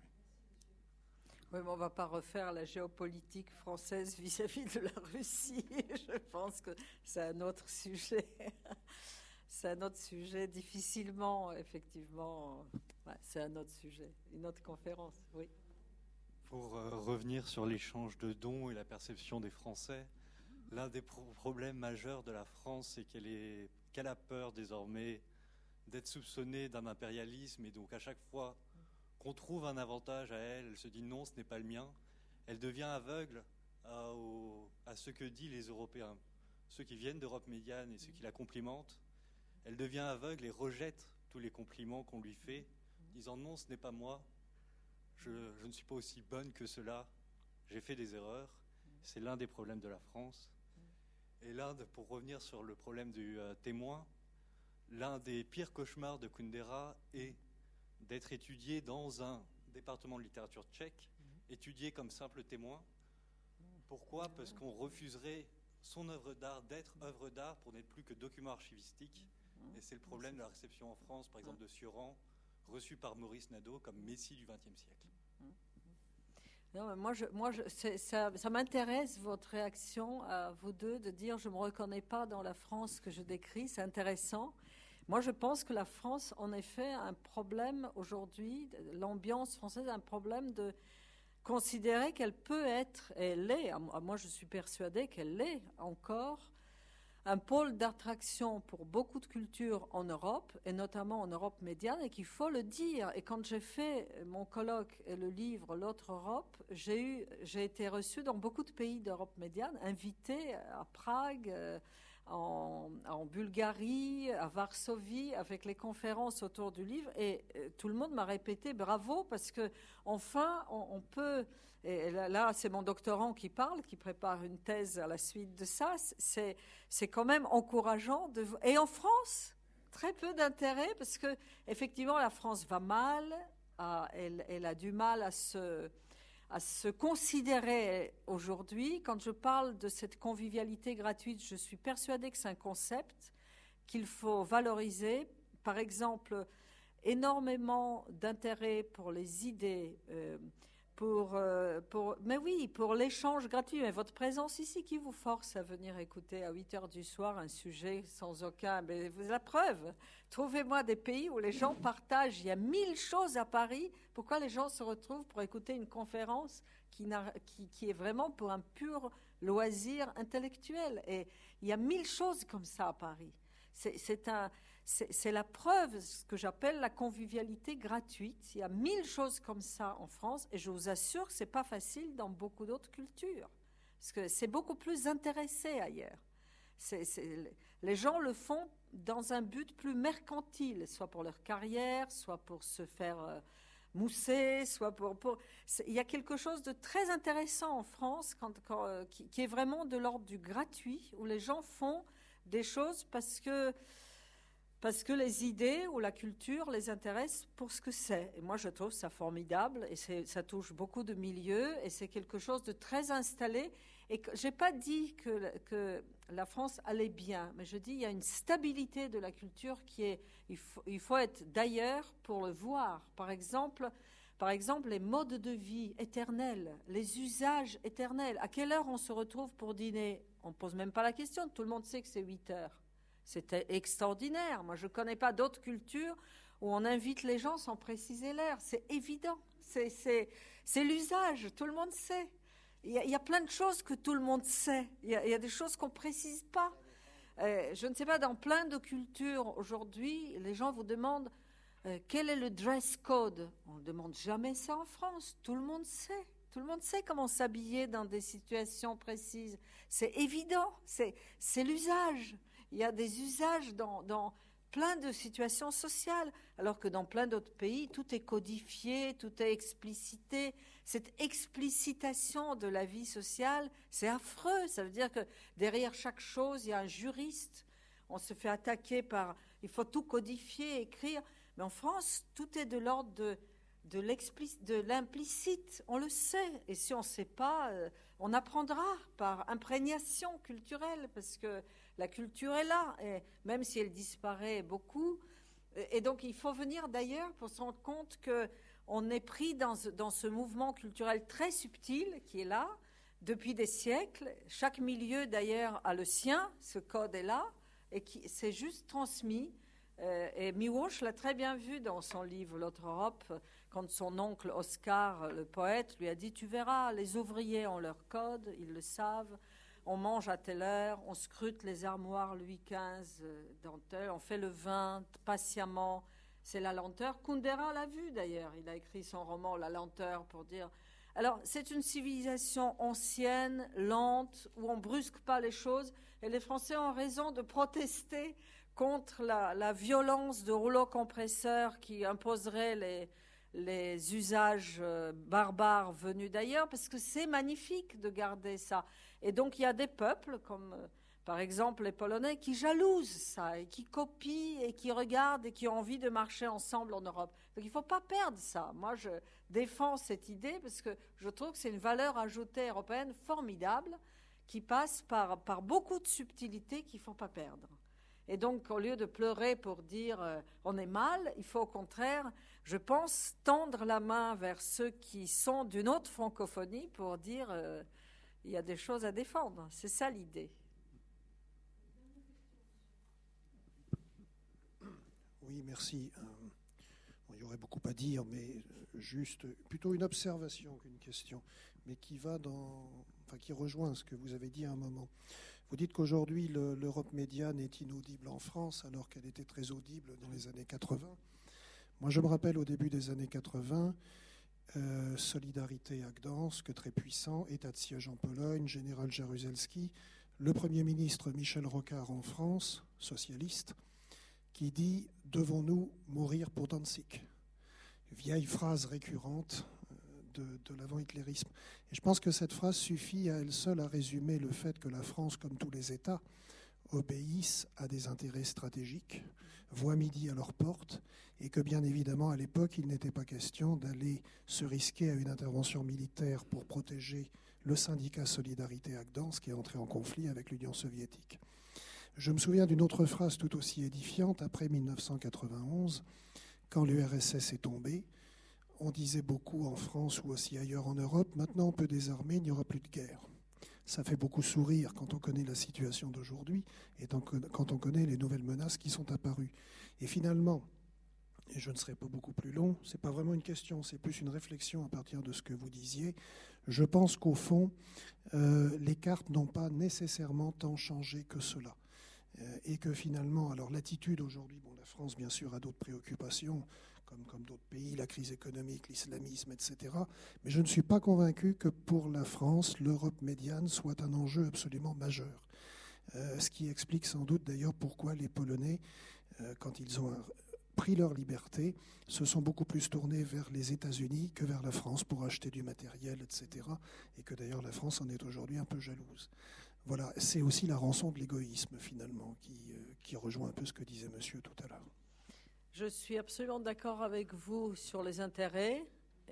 Oui, mais on ne va pas refaire la géopolitique française *laughs* vis-à-vis de la Russie. *laughs* Je pense que c'est un autre sujet. C'est un autre sujet, difficilement, effectivement. c'est un autre sujet, une autre conférence, oui. Pour euh, revenir sur l'échange de dons et la perception des Français, L'un des problèmes majeurs de la France, c'est qu'elle a peur désormais d'être soupçonnée d'un impérialisme et donc à chaque fois qu'on trouve un avantage à elle, elle se dit non, ce n'est pas le mien. Elle devient aveugle à, à ce que disent les Européens, ceux qui viennent d'Europe médiane et ceux qui la complimentent. Elle devient aveugle et rejette tous les compliments qu'on lui fait, disant non, ce n'est pas moi, je ne suis pas aussi bonne que cela, j'ai fait des erreurs. C'est l'un des problèmes de la France. Et l'Inde, pour revenir sur le problème du euh, témoin, l'un des pires cauchemars de Kundera est d'être étudié dans un département de littérature tchèque, mhm. étudié comme simple témoin. Pourquoi? Parce qu'on refuserait son œuvre d'art d'être œuvre d'art pour n'être plus que document archivistique. Mhm. Et c'est le problème de la réception en France, par exemple, de Sioran, reçu par Maurice Nadeau comme Messie du XXe siècle. Non, moi, je, moi je, ça, ça m'intéresse votre réaction à vous deux de dire je ne me reconnais pas dans la France que je décris. C'est intéressant. Moi, je pense que la France, en effet, a un problème aujourd'hui, l'ambiance française a un problème de considérer qu'elle peut être, et elle l'est, moi je suis persuadée qu'elle l'est encore, un pôle d'attraction pour beaucoup de cultures en Europe, et notamment en Europe médiane, et qu'il faut le dire. Et quand j'ai fait mon colloque et le livre L'autre Europe, j'ai, été reçu dans beaucoup de pays d'Europe médiane, invité à Prague, euh, en, Bulgarie, à Varsovie, avec les conférences autour du livre, et euh, tout le monde m'a répété bravo, parce que enfin, on, peut là, c'est mon doctorant qui parle, qui prépare une thèse à la suite de ça. C'est, c'est quand même encourageant. De... Et en France, très peu d'intérêt parce que effectivement, la France va mal. elle, elle, a du mal à se, à se considérer aujourd'hui. Quand je parle de cette convivialité gratuite, je suis persuadée que c'est un concept qu'il faut valoriser. Par exemple, énormément d'intérêt pour les idées. Euh, euh, mais oui, pour l'échange gratuit. Mais votre présence ici, qui vous force à venir écouter à 8 heures du soir un sujet sans aucun. Mais vous la preuve. Trouvez-moi des pays où les gens partagent. Il y a mille choses à Paris. Pourquoi les gens se retrouvent pour écouter une conférence qui, qui est vraiment pour un pur loisir intellectuel? Et il y a mille choses comme ça à Paris. C'est un c'est la preuve, ce que j'appelle la convivialité gratuite. Il y a mille choses comme ça en France, et je vous assure que ce n'est pas facile dans beaucoup d'autres cultures, parce que c'est beaucoup plus intéressé ailleurs. les gens le font dans un but plus mercantile, soit pour leur carrière, soit pour se faire euh, mousser, soit pour... il y a quelque chose de très intéressant en France euh, qui, est vraiment de l'ordre du gratuit, où les gens font des choses parce que parce que les idées ou la culture les intéressent pour ce que c'est. Et moi, je trouve ça formidable et ça touche beaucoup de milieux et c'est quelque chose de très installé. Et je n'ai pas dit que, la France allait bien, mais je dis il y a une stabilité de la culture qui est. Il faut, il faut être d'ailleurs pour le voir. Par exemple, par exemple, les modes de vie éternels, les usages éternels. À quelle heure on se retrouve pour dîner? On ne pose même pas la question. Tout le monde sait que c'est 8 heures. C'était extraordinaire. Moi, je ne connais pas d'autres cultures où on invite les gens sans préciser l'heure. C'est évident. C'est l'usage. Tout le monde sait. Il y, a, plein de choses que tout le monde sait. Il y a, il y a des choses qu'on ne précise pas. Euh, je ne sais pas, dans plein de cultures aujourd'hui, les gens vous demandent euh, quel est le dress code? On ne demande jamais ça en France. Tout le monde sait. Tout le monde sait comment s'habiller dans des situations précises. C'est évident. C'est l'usage il y a des usages dans, plein de situations sociales, alors que dans plein d'autres pays, tout est codifié, tout est explicité. Cette explicitation de la vie sociale, c'est affreux. Ça veut dire que derrière chaque chose, il y a un juriste. On se fait attaquer par... Il faut tout codifier, écrire. Mais en France, tout est de l'ordre de, de l'implicite. On le sait. Et si on ne sait pas, euh, on apprendra par imprégnation culturelle, parce que la culture est là, même si elle disparaît beaucoup. Et donc il faut venir d'ailleurs pour se rendre compte qu'on est pris dans, dans, ce mouvement culturel très subtil qui est là depuis des siècles. Chaque milieu d'ailleurs a le sien, ce code est là, et qui c'est juste transmis. Euh, et Miłosz l'a très bien vu dans son livre L'autre Europe, quand son oncle Oscar, le poète, lui a dit Tu verras, les ouvriers ont leur code, ils le savent on mange à telle heure, on scrute les armoires Louis XV euh, on fait le vin patiemment. C'est la lenteur. Kundera l'a vu d'ailleurs. Il a écrit son roman La lenteur pour dire. Alors, c'est une civilisation ancienne, lente, où on brusque pas les choses. Et les Français ont raison de protester contre la, violence de rouleaux compresseurs qui imposerait les, les usages euh, barbares venus d'ailleurs, parce que c'est magnifique de garder ça. Et donc il y a des peuples, comme euh, par exemple les Polonais, qui jalousent ça et qui copient et qui regardent et qui ont envie de marcher ensemble en Europe. Donc il ne faut pas perdre ça. Moi, je défends cette idée parce que je trouve que c'est une valeur ajoutée européenne formidable qui passe par, par beaucoup de subtilités qu'il ne faut pas perdre. Et donc, au lieu de pleurer pour dire euh, on est mal, il faut au contraire, je pense, tendre la main vers ceux qui sont d'une autre francophonie pour dire euh, il y a des choses à défendre. C'est ça l'idée. Oui, merci. Euh, il y aurait beaucoup à dire, mais juste plutôt une observation qu'une question, mais qui va dans, enfin, qui rejoint ce que vous avez dit à un moment. Vous dites qu'aujourd'hui l'Europe médiane est inaudible en France, alors qu'elle était très audible dans les années 80. Moi, je me rappelle au début des années 80, euh, Solidarité à Gdansk, très puissant, état de siège en Pologne, général Jaruzelski, le Premier ministre Michel Rocard en France, socialiste, qui dit Devons-nous mourir pour Danzig? Vieille phrase récurrente euh, de, l'avant-hitlérisme. Et je pense que cette phrase suffit à elle seule à résumer le fait que la France, comme tous les États, obéissent à des intérêts stratégiques, voient midi à leur porte, et que bien évidemment, à l'époque, il n'était pas question d'aller se risquer à une intervention militaire pour protéger le syndicat Solidarité à Gdansk qui est entré en conflit avec l'Union soviétique. Je me souviens d'une autre phrase tout aussi édifiante après 1991, quand l'URSS est tombée. On disait beaucoup en France ou aussi ailleurs en Europe, maintenant on peut désarmer, il n'y aura plus de guerre. Ça fait beaucoup sourire quand on connaît la situation d'aujourd'hui et quand on connaît les nouvelles menaces qui sont apparues. Et finalement, et je ne serai pas beaucoup plus long, ce n'est pas vraiment une question, c'est plus une réflexion à partir de ce que vous disiez. Je pense qu'au fond, euh, les cartes n'ont pas nécessairement tant changé que cela. Euh, et que finalement, alors l'attitude aujourd'hui, bon, la France bien sûr a d'autres préoccupations, comme, comme d'autres pays, la crise économique, l'islamisme, etc. Mais je ne suis pas convaincu que pour la France, l'Europe médiane soit un enjeu absolument majeur. Euh, ce qui explique sans doute d'ailleurs pourquoi les Polonais, quand ils ont pris leur liberté, se sont beaucoup plus tournés vers les États-Unis que vers la France pour acheter du matériel, etc. Et que d'ailleurs la France en est aujourd'hui un peu jalouse. Voilà, c'est aussi la rançon de l'égoïsme finalement qui, euh, qui rejoint un peu ce que disait monsieur tout à l'heure. Je suis absolument d'accord avec vous sur les intérêts.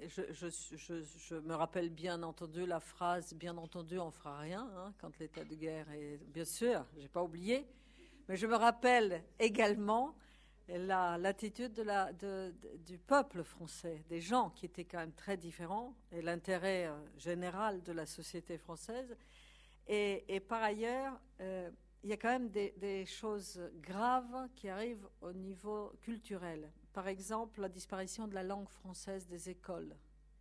Je, je, je, me rappelle bien entendu la phrase Bien entendu, on fera rien hein, quand l'état de guerre est. Bien sûr, j'ai pas oublié. Mais je me rappelle également l'attitude de du peuple français, des gens qui étaient quand même très différents, et l'intérêt euh, général de la société française. Et, par ailleurs, euh, il y a quand même des, choses graves qui arrivent au niveau culturel. Par exemple, la disparition de la langue française des écoles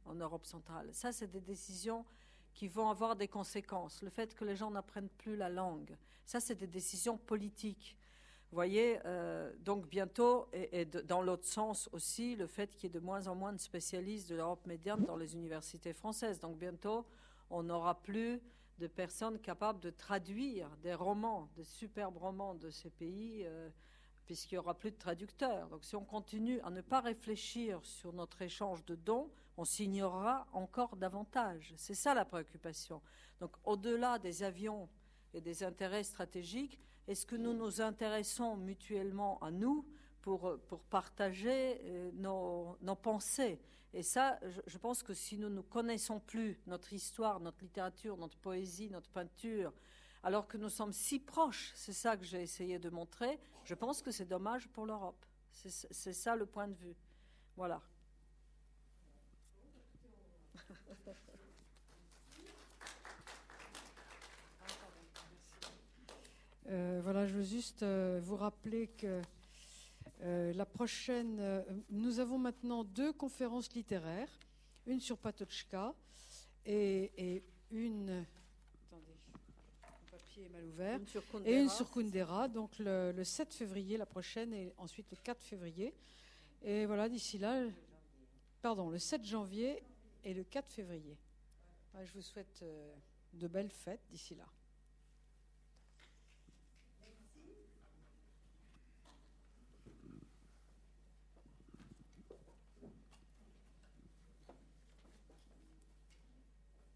en Europe centrale. Ça, c'est des décisions qui vont avoir des conséquences. Le fait que les gens n'apprennent plus la langue, ça, c'est des décisions politiques. Vous voyez, euh, donc bientôt, et, dans l'autre sens aussi, le fait qu'il y ait de moins en moins de spécialistes de l'Europe médiane dans les universités françaises. Donc bientôt, on n'aura plus de personnes capables de traduire des romans, des superbes romans de ces pays, euh, puisqu'il n'y aura plus de traducteurs. Donc si on continue à ne pas réfléchir sur notre échange de dons, on s'ignorera encore davantage. C'est ça la préoccupation. Donc au-delà des avions et des intérêts stratégiques, est-ce que nous nous intéressons mutuellement à nous pour, pour partager euh, nos, nos, pensées Et ça, je, pense que si nous ne connaissons plus notre histoire, notre littérature, notre poésie, notre peinture, alors que nous sommes si proches, c'est ça que j'ai essayé de montrer, je pense que c'est dommage pour l'Europe. C'est ça le point de vue. Voilà. Euh, voilà, je veux juste euh, vous rappeler que euh, la prochaine. nous avons maintenant deux conférences littéraires, une sur Patochka et, une. Attendez, le papier est mal ouvert. et une sur Kundera, donc le, le, 7 février, la prochaine, et ensuite le 4 février. Et voilà, d'ici là. Pardon, le 7 janvier et le 4 février. Je vous souhaite de belles fêtes d'ici là.